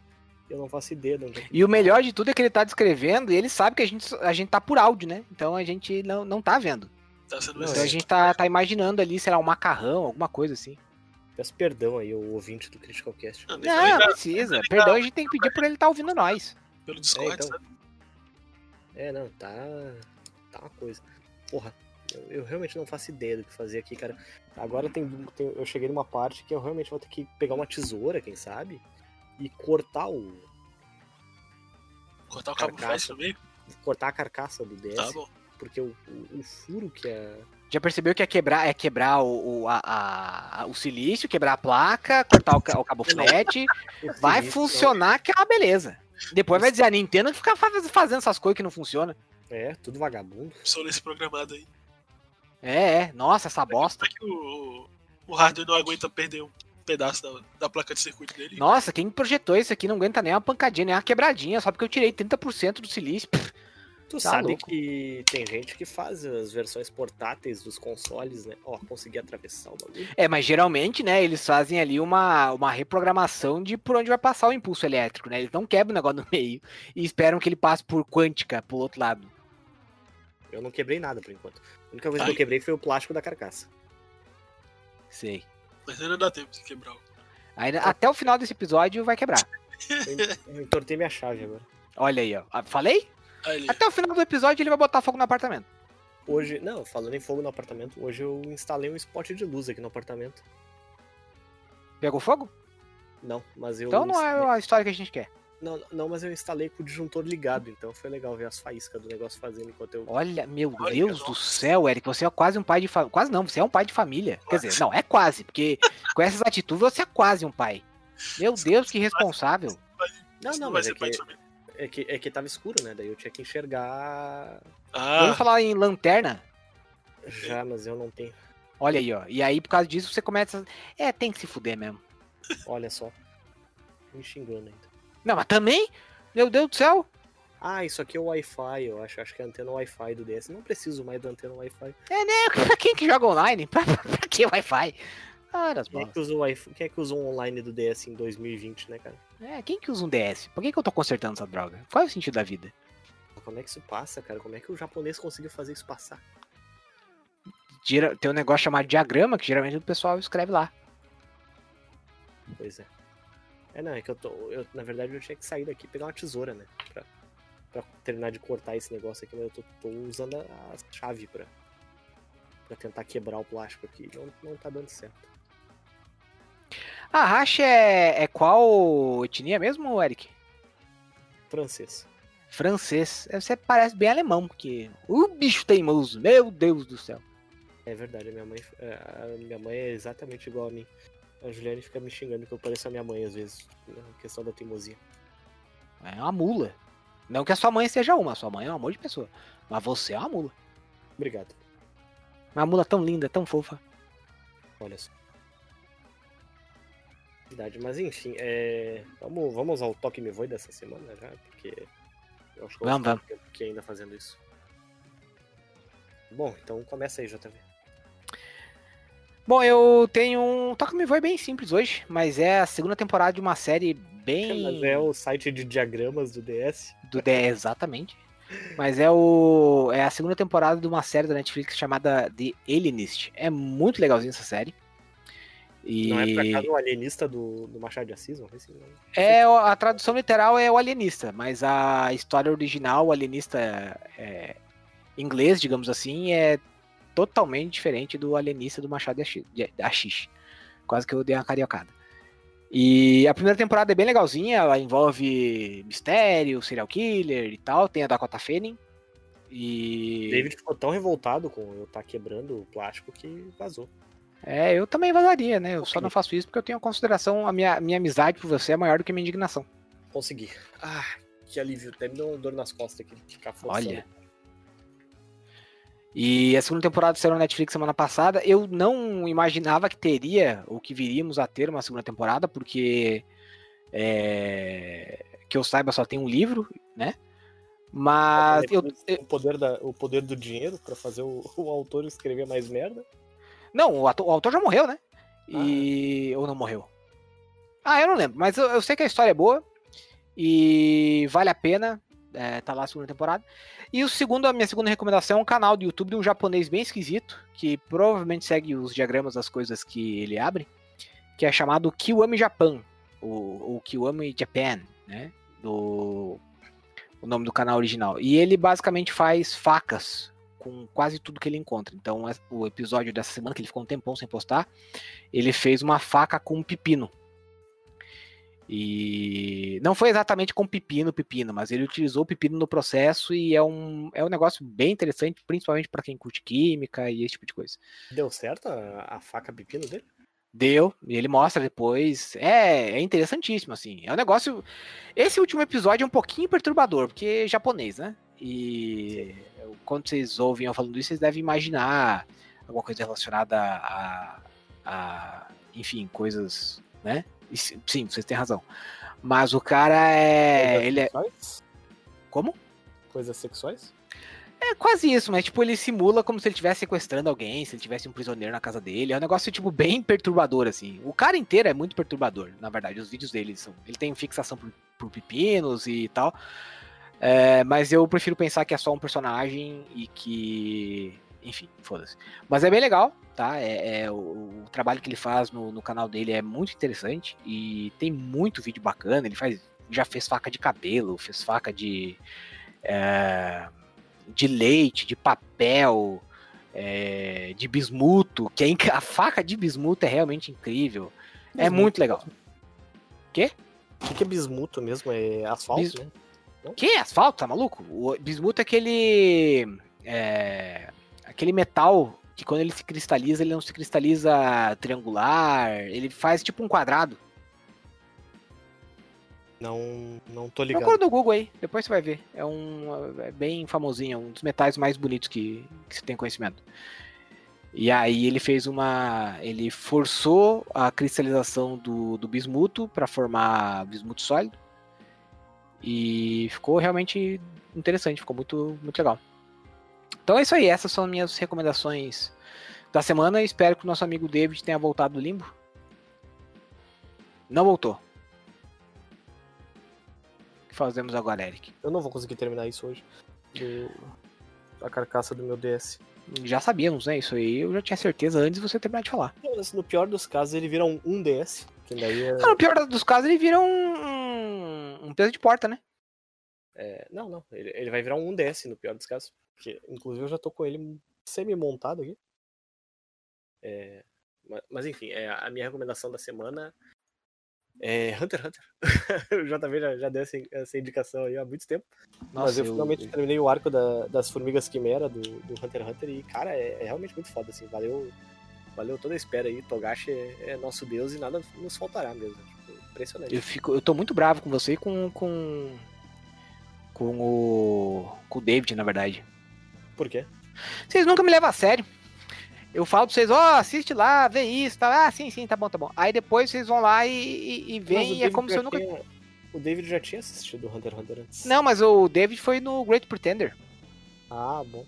Eu não faço ideia de onde é E o melhor de tudo é que ele tá descrevendo e ele sabe que a gente, a gente tá por áudio, né? Então a gente não, não tá vendo. Tá sendo Não, Então a gente tá, tá imaginando ali, sei lá, um macarrão, alguma coisa assim. Peço perdão aí, o ouvinte do Critical Cast. Não, Não, Tá não ligado, precisa. tá. Perdão, a gente tem que pedir por ele estar ouvindo nós. Pelo Discord, É, então. sabe? É, não, tá. Tá uma coisa. Porra, eu, eu realmente não faço ideia do que fazer aqui, cara. Agora tem, tem- eu cheguei numa parte que eu realmente vou ter que pegar uma tesoura, quem sabe, e cortar o. Cortar o cabo Carcaça. flash também? cortar a carcaça do DS, Tá bom. porque o, o, o furo que é. Já percebeu que é quebrar, é quebrar o, o, a- a- o silício, quebrar a placa, cortar o, o cabo flat. Vai funcionar que é uma beleza. Depois vai dizer a Nintendo que fica faz- fazendo essas coisas que não funcionam. não. É, tudo vagabundo. Só nesse programado aí. É, é. Nossa, essa bosta. Será que o, o hardware não aguenta perder um pedaço da, da placa de circuito dele? Nossa, quem projetou isso aqui não aguenta nem uma pancadinha, nem uma quebradinha, só porque eu tirei 30% do silício. Pff, Tu Tá sabe louco. que tem gente que faz as versões portáteis dos consoles, né? Ó, consegui atravessar o bagulho. É, mas geralmente, né, eles fazem ali uma, uma reprogramação de por onde vai passar o impulso elétrico, né? Eles não quebram o negócio no meio e esperam que ele passe por quântica pro outro lado. Eu não quebrei nada por enquanto. A única coisa que Ai. eu quebrei foi o plástico da carcaça. Sei. Mas ainda dá tempo de quebrar. o- Aí, até o final desse episódio vai quebrar. Eu, eu entortei minha chave agora. Olha aí, ó. Ah, Falei? Ele, Até o final do episódio ele vai botar fogo no apartamento. Hoje, não, falando em fogo no apartamento, hoje eu instalei um spot de luz aqui no apartamento. Pegou fogo? Não, mas eu. Então não é a história que a gente quer. Não, não, mas eu instalei com o disjuntor ligado, então foi legal ver as faíscas do negócio fazendo enquanto eu. Olha, meu Olha, Deus do céu, Eric, você é quase um pai de família. Quase não, você é um pai de família. Quer dizer, não, é quase, porque com essas atitudes você é quase um pai. Meu Deus, que responsável. Não, não, mas é ser pai de que, família. É, que, é que tava escuro, né? Daí eu tinha que enxergar Vamos Ah, falar em lanterna? já, mas eu não tenho. Olha aí, ó. E aí, por causa disso, você começa. É, tem que se fuder mesmo. Olha só. Me xingando ainda. Não, mas também? Meu Deus do céu. Ah, isso aqui é o Wi-Fi, eu acho. Acho que é a antena Wi-Fi do DS. Não preciso mais da antena Wi-Fi. É, né? Pra quem que joga online? Pra, pra que Wi-Fi? Ah, das Quem é, que usa o Wi-Fi? Quem é que usa o online do DS em 2020, né, cara? É, quem que usa um DS? Por que, que eu tô consertando essa droga? Qual é o sentido da vida? Como é que isso passa, cara? Como é que o japonês conseguiu fazer isso passar? Tem um negócio chamado diagrama, que geralmente o pessoal escreve lá. Pois é. É, não, é que eu tô. Eu, na verdade, eu tinha que sair daqui e pegar uma tesoura, né? Pra, pra terminar de cortar esse negócio aqui, mas eu tô, tô usando a, a chave pra, pra tentar quebrar o plástico aqui. Não, não tá dando certo. A Hash é, é qual etnia mesmo, Eric? Francês. Francês. É, Você parece bem alemão, porque. O bicho teimoso, meu Deus do céu. É verdade, minha mãe. é, minha mãe é exatamente igual a mim. A Juliane fica me xingando que eu pareço a minha mãe às vezes. Na questão da teimosia. É uma mula. Não que a sua mãe seja uma, a sua mãe é um amor de pessoa. Mas você é uma mula. Obrigado. Uma mula tão linda, tão fofa. Olha só. Verdade, mas enfim, é... vamos, vamos ao toque me voe dessa semana já, porque eu acho que eu Vamos, um tempo aqui ainda fazendo isso. Bom, então começa aí, JV. Bom, eu tenho um toque me voe bem simples hoje, mas é a segunda temporada de uma série bem Mas é o site de diagramas do DS. do DE, exatamente. Mas é o é a segunda temporada de uma série da Netflix chamada The Alienist. É muito legalzinha essa série. E Não é por acaso o alienista do, do Machado de Assis? Não sei se- é a tradução literal é o alienista, mas a história original, o alienista é, inglês, digamos assim, é totalmente diferente do alienista do Machado de Assis- de Assis. Quase que eu dei uma cariocada. E a primeira temporada é bem legalzinha, ela envolve mistério, serial killer e tal, tem a Dakota Fanning. E David ficou tão revoltado com eu estar quebrando o plástico que vazou. É, eu também vazaria, né? Eu só não faço isso porque eu tenho consideração, a minha, minha amizade por você é maior do que a minha indignação. Consegui. Ah, que alívio. Até me deu uma dor nas costas aqui de ficar forçando. Olha. E a segunda temporada saiu na Netflix semana passada. Eu não imaginava que teria, ou que viríamos a ter uma segunda temporada, porque é, que eu saiba só tem um livro, né? Mas eu, eu- o, poder da, o poder do dinheiro pra fazer o, o autor escrever mais merda. Não, o, o autor já morreu, né? E ou não morreu? Ah, eu não lembro, mas eu, eu sei que a história é boa e vale a pena. É, tá lá a segunda temporada. E o segundo, a minha segunda recomendação é um canal do YouTube de um japonês bem esquisito, que provavelmente segue os diagramas das coisas que ele abre, que é chamado Kiwami Japan, ou, ou Kiwami Japan, né? Do, o nome do canal original. E ele basicamente faz facas com quase tudo que ele encontra. Então, o episódio dessa semana, que ele ficou um tempão sem postar, ele fez uma faca com um pepino. E não foi exatamente com pepino, pepino, mas ele utilizou o pepino no processo e é um, é um negócio bem interessante, principalmente para quem curte química e esse tipo de coisa. Deu certo a, a faca pepino dele? Deu, e ele mostra depois. É, é interessantíssimo, assim. É um negócio. Esse último episódio é um pouquinho perturbador, porque é japonês, né? E quando vocês ouvem eu falando isso, vocês devem imaginar alguma coisa relacionada a. a enfim, coisas, né? Sim, sim, vocês têm razão. Mas o cara é. Coisas Ele é. sexuais? Como? Coisas sexuais? É quase isso, mas tipo, ele simula como se ele estivesse sequestrando alguém, se ele tivesse um prisioneiro na casa dele. É um negócio, tipo, bem perturbador, assim. O cara inteiro é muito perturbador, na verdade. Os vídeos dele são. Ele tem fixação por, por pepinos e tal. É, mas eu prefiro pensar que é só um personagem e que. Enfim, foda-se. Mas é bem legal, tá? É, é o, o trabalho que ele faz no, no canal dele é muito interessante e tem muito vídeo bacana. Ele faz. Já fez faca de cabelo, fez faca de. é, de leite, de papel, é, de bismuto, que é a faca de bismuto é realmente incrível. É Bismuto. muito legal. O que, que é bismuto mesmo? É asfalto, Bis- né? Que? Asfalto? Tá maluco? O bismuto é aquele. É, aquele metal que quando ele se cristaliza, ele não se cristaliza triangular, ele faz tipo um quadrado. Não, não tô ligado. Procura no Google aí, depois você vai ver. É um. É bem famosinho, é um dos metais mais bonitos que, que você tem conhecimento. E aí ele fez uma. Ele forçou a cristalização do, do bismuto para formar bismuto sólido. E ficou realmente interessante, ficou muito, muito legal. Então é isso aí, essas são minhas recomendações da semana. Espero que o nosso amigo David tenha voltado do limbo. Não voltou. O que fazemos agora, Eric? Eu não vou conseguir terminar isso hoje. Do... A carcaça do meu DS. Já sabíamos, né? Isso aí eu já tinha certeza antes de você terminar de falar. No pior dos casos, ele vira um, um DS. Que daí é... Ah, no pior dos casos, ele vira um, um, peso de porta, né? é, Não, não. Ele, ele vai virar um 1DS no pior dos casos. Porque, inclusive, eu já tô com ele semi-montado aqui. É, ma- Mas, enfim, é, a minha recomendação da semana é Hunter x Hunter. o JV já, já deu essa, essa indicação aí há muito tempo. Mas eu, finalmente terminei o arco da- das Formigas Quimera do, do Hunter x Hunter e, cara, é, é realmente muito foda, assim. Valeu, valeu toda a espera aí. Togashi é, é nosso deus e nada nos faltará mesmo. Impressionante. Eu, fico, eu tô muito bravo com você e com, com, com, o, com o David, na verdade. Por quê? Vocês nunca me levam a sério. Eu falo pra vocês, ó, assiste lá, vê isso, tá? Ah, sim, sim, tá bom, tá bom. Aí depois vocês vão lá e, e, e o veem e é como se eu nunca. tinha- O David já tinha assistido Hunter x Hunter antes. Não, mas o David foi no Great Pretender. Ah, bom.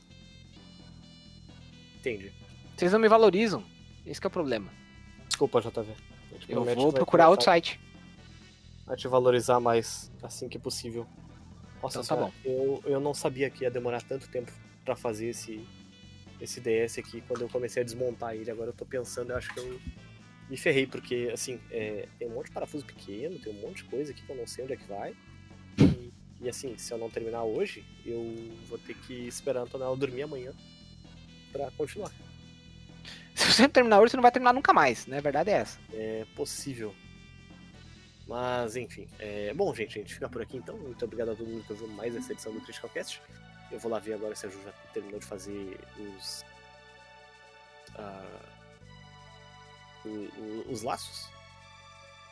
Entendi. Vocês não me valorizam. Esse que é o problema. Desculpa, JV. Eu vou procurar outro site. A te valorizar mais assim que possível. Nossa, Então tá senhora, Eu, eu não sabia que ia demorar tanto tempo pra fazer esse, esse DS aqui quando eu comecei a desmontar ele. Agora eu tô pensando, eu acho que eu me ferrei, porque assim, é, tem um monte de parafuso pequeno, tem um monte de coisa aqui que eu não sei onde é que vai. E, e, assim, se eu não terminar hoje, eu vou ter que esperar a Antonella dormir amanhã pra continuar. Se você não terminar hoje, você não vai terminar nunca mais, né? A verdade é essa. É possível. Mas, enfim. É... Bom, gente, a gente fica por aqui então. Muito obrigado a todo mundo que ouviu mais essa edição do Critical Cast. Eu vou lá ver agora se a Ju já terminou de fazer os. o- os laços.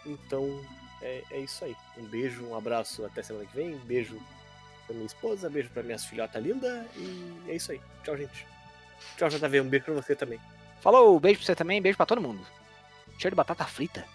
Então, é, é isso aí. Um beijo, um abraço até semana que vem. Um beijo pra minha esposa, beijo pra minhas filhotas lindas. E é isso aí. Tchau, gente. Tchau, JV. Um beijo pra você também. Falou, beijo pra você também, beijo pra todo mundo. Cheiro de batata frita.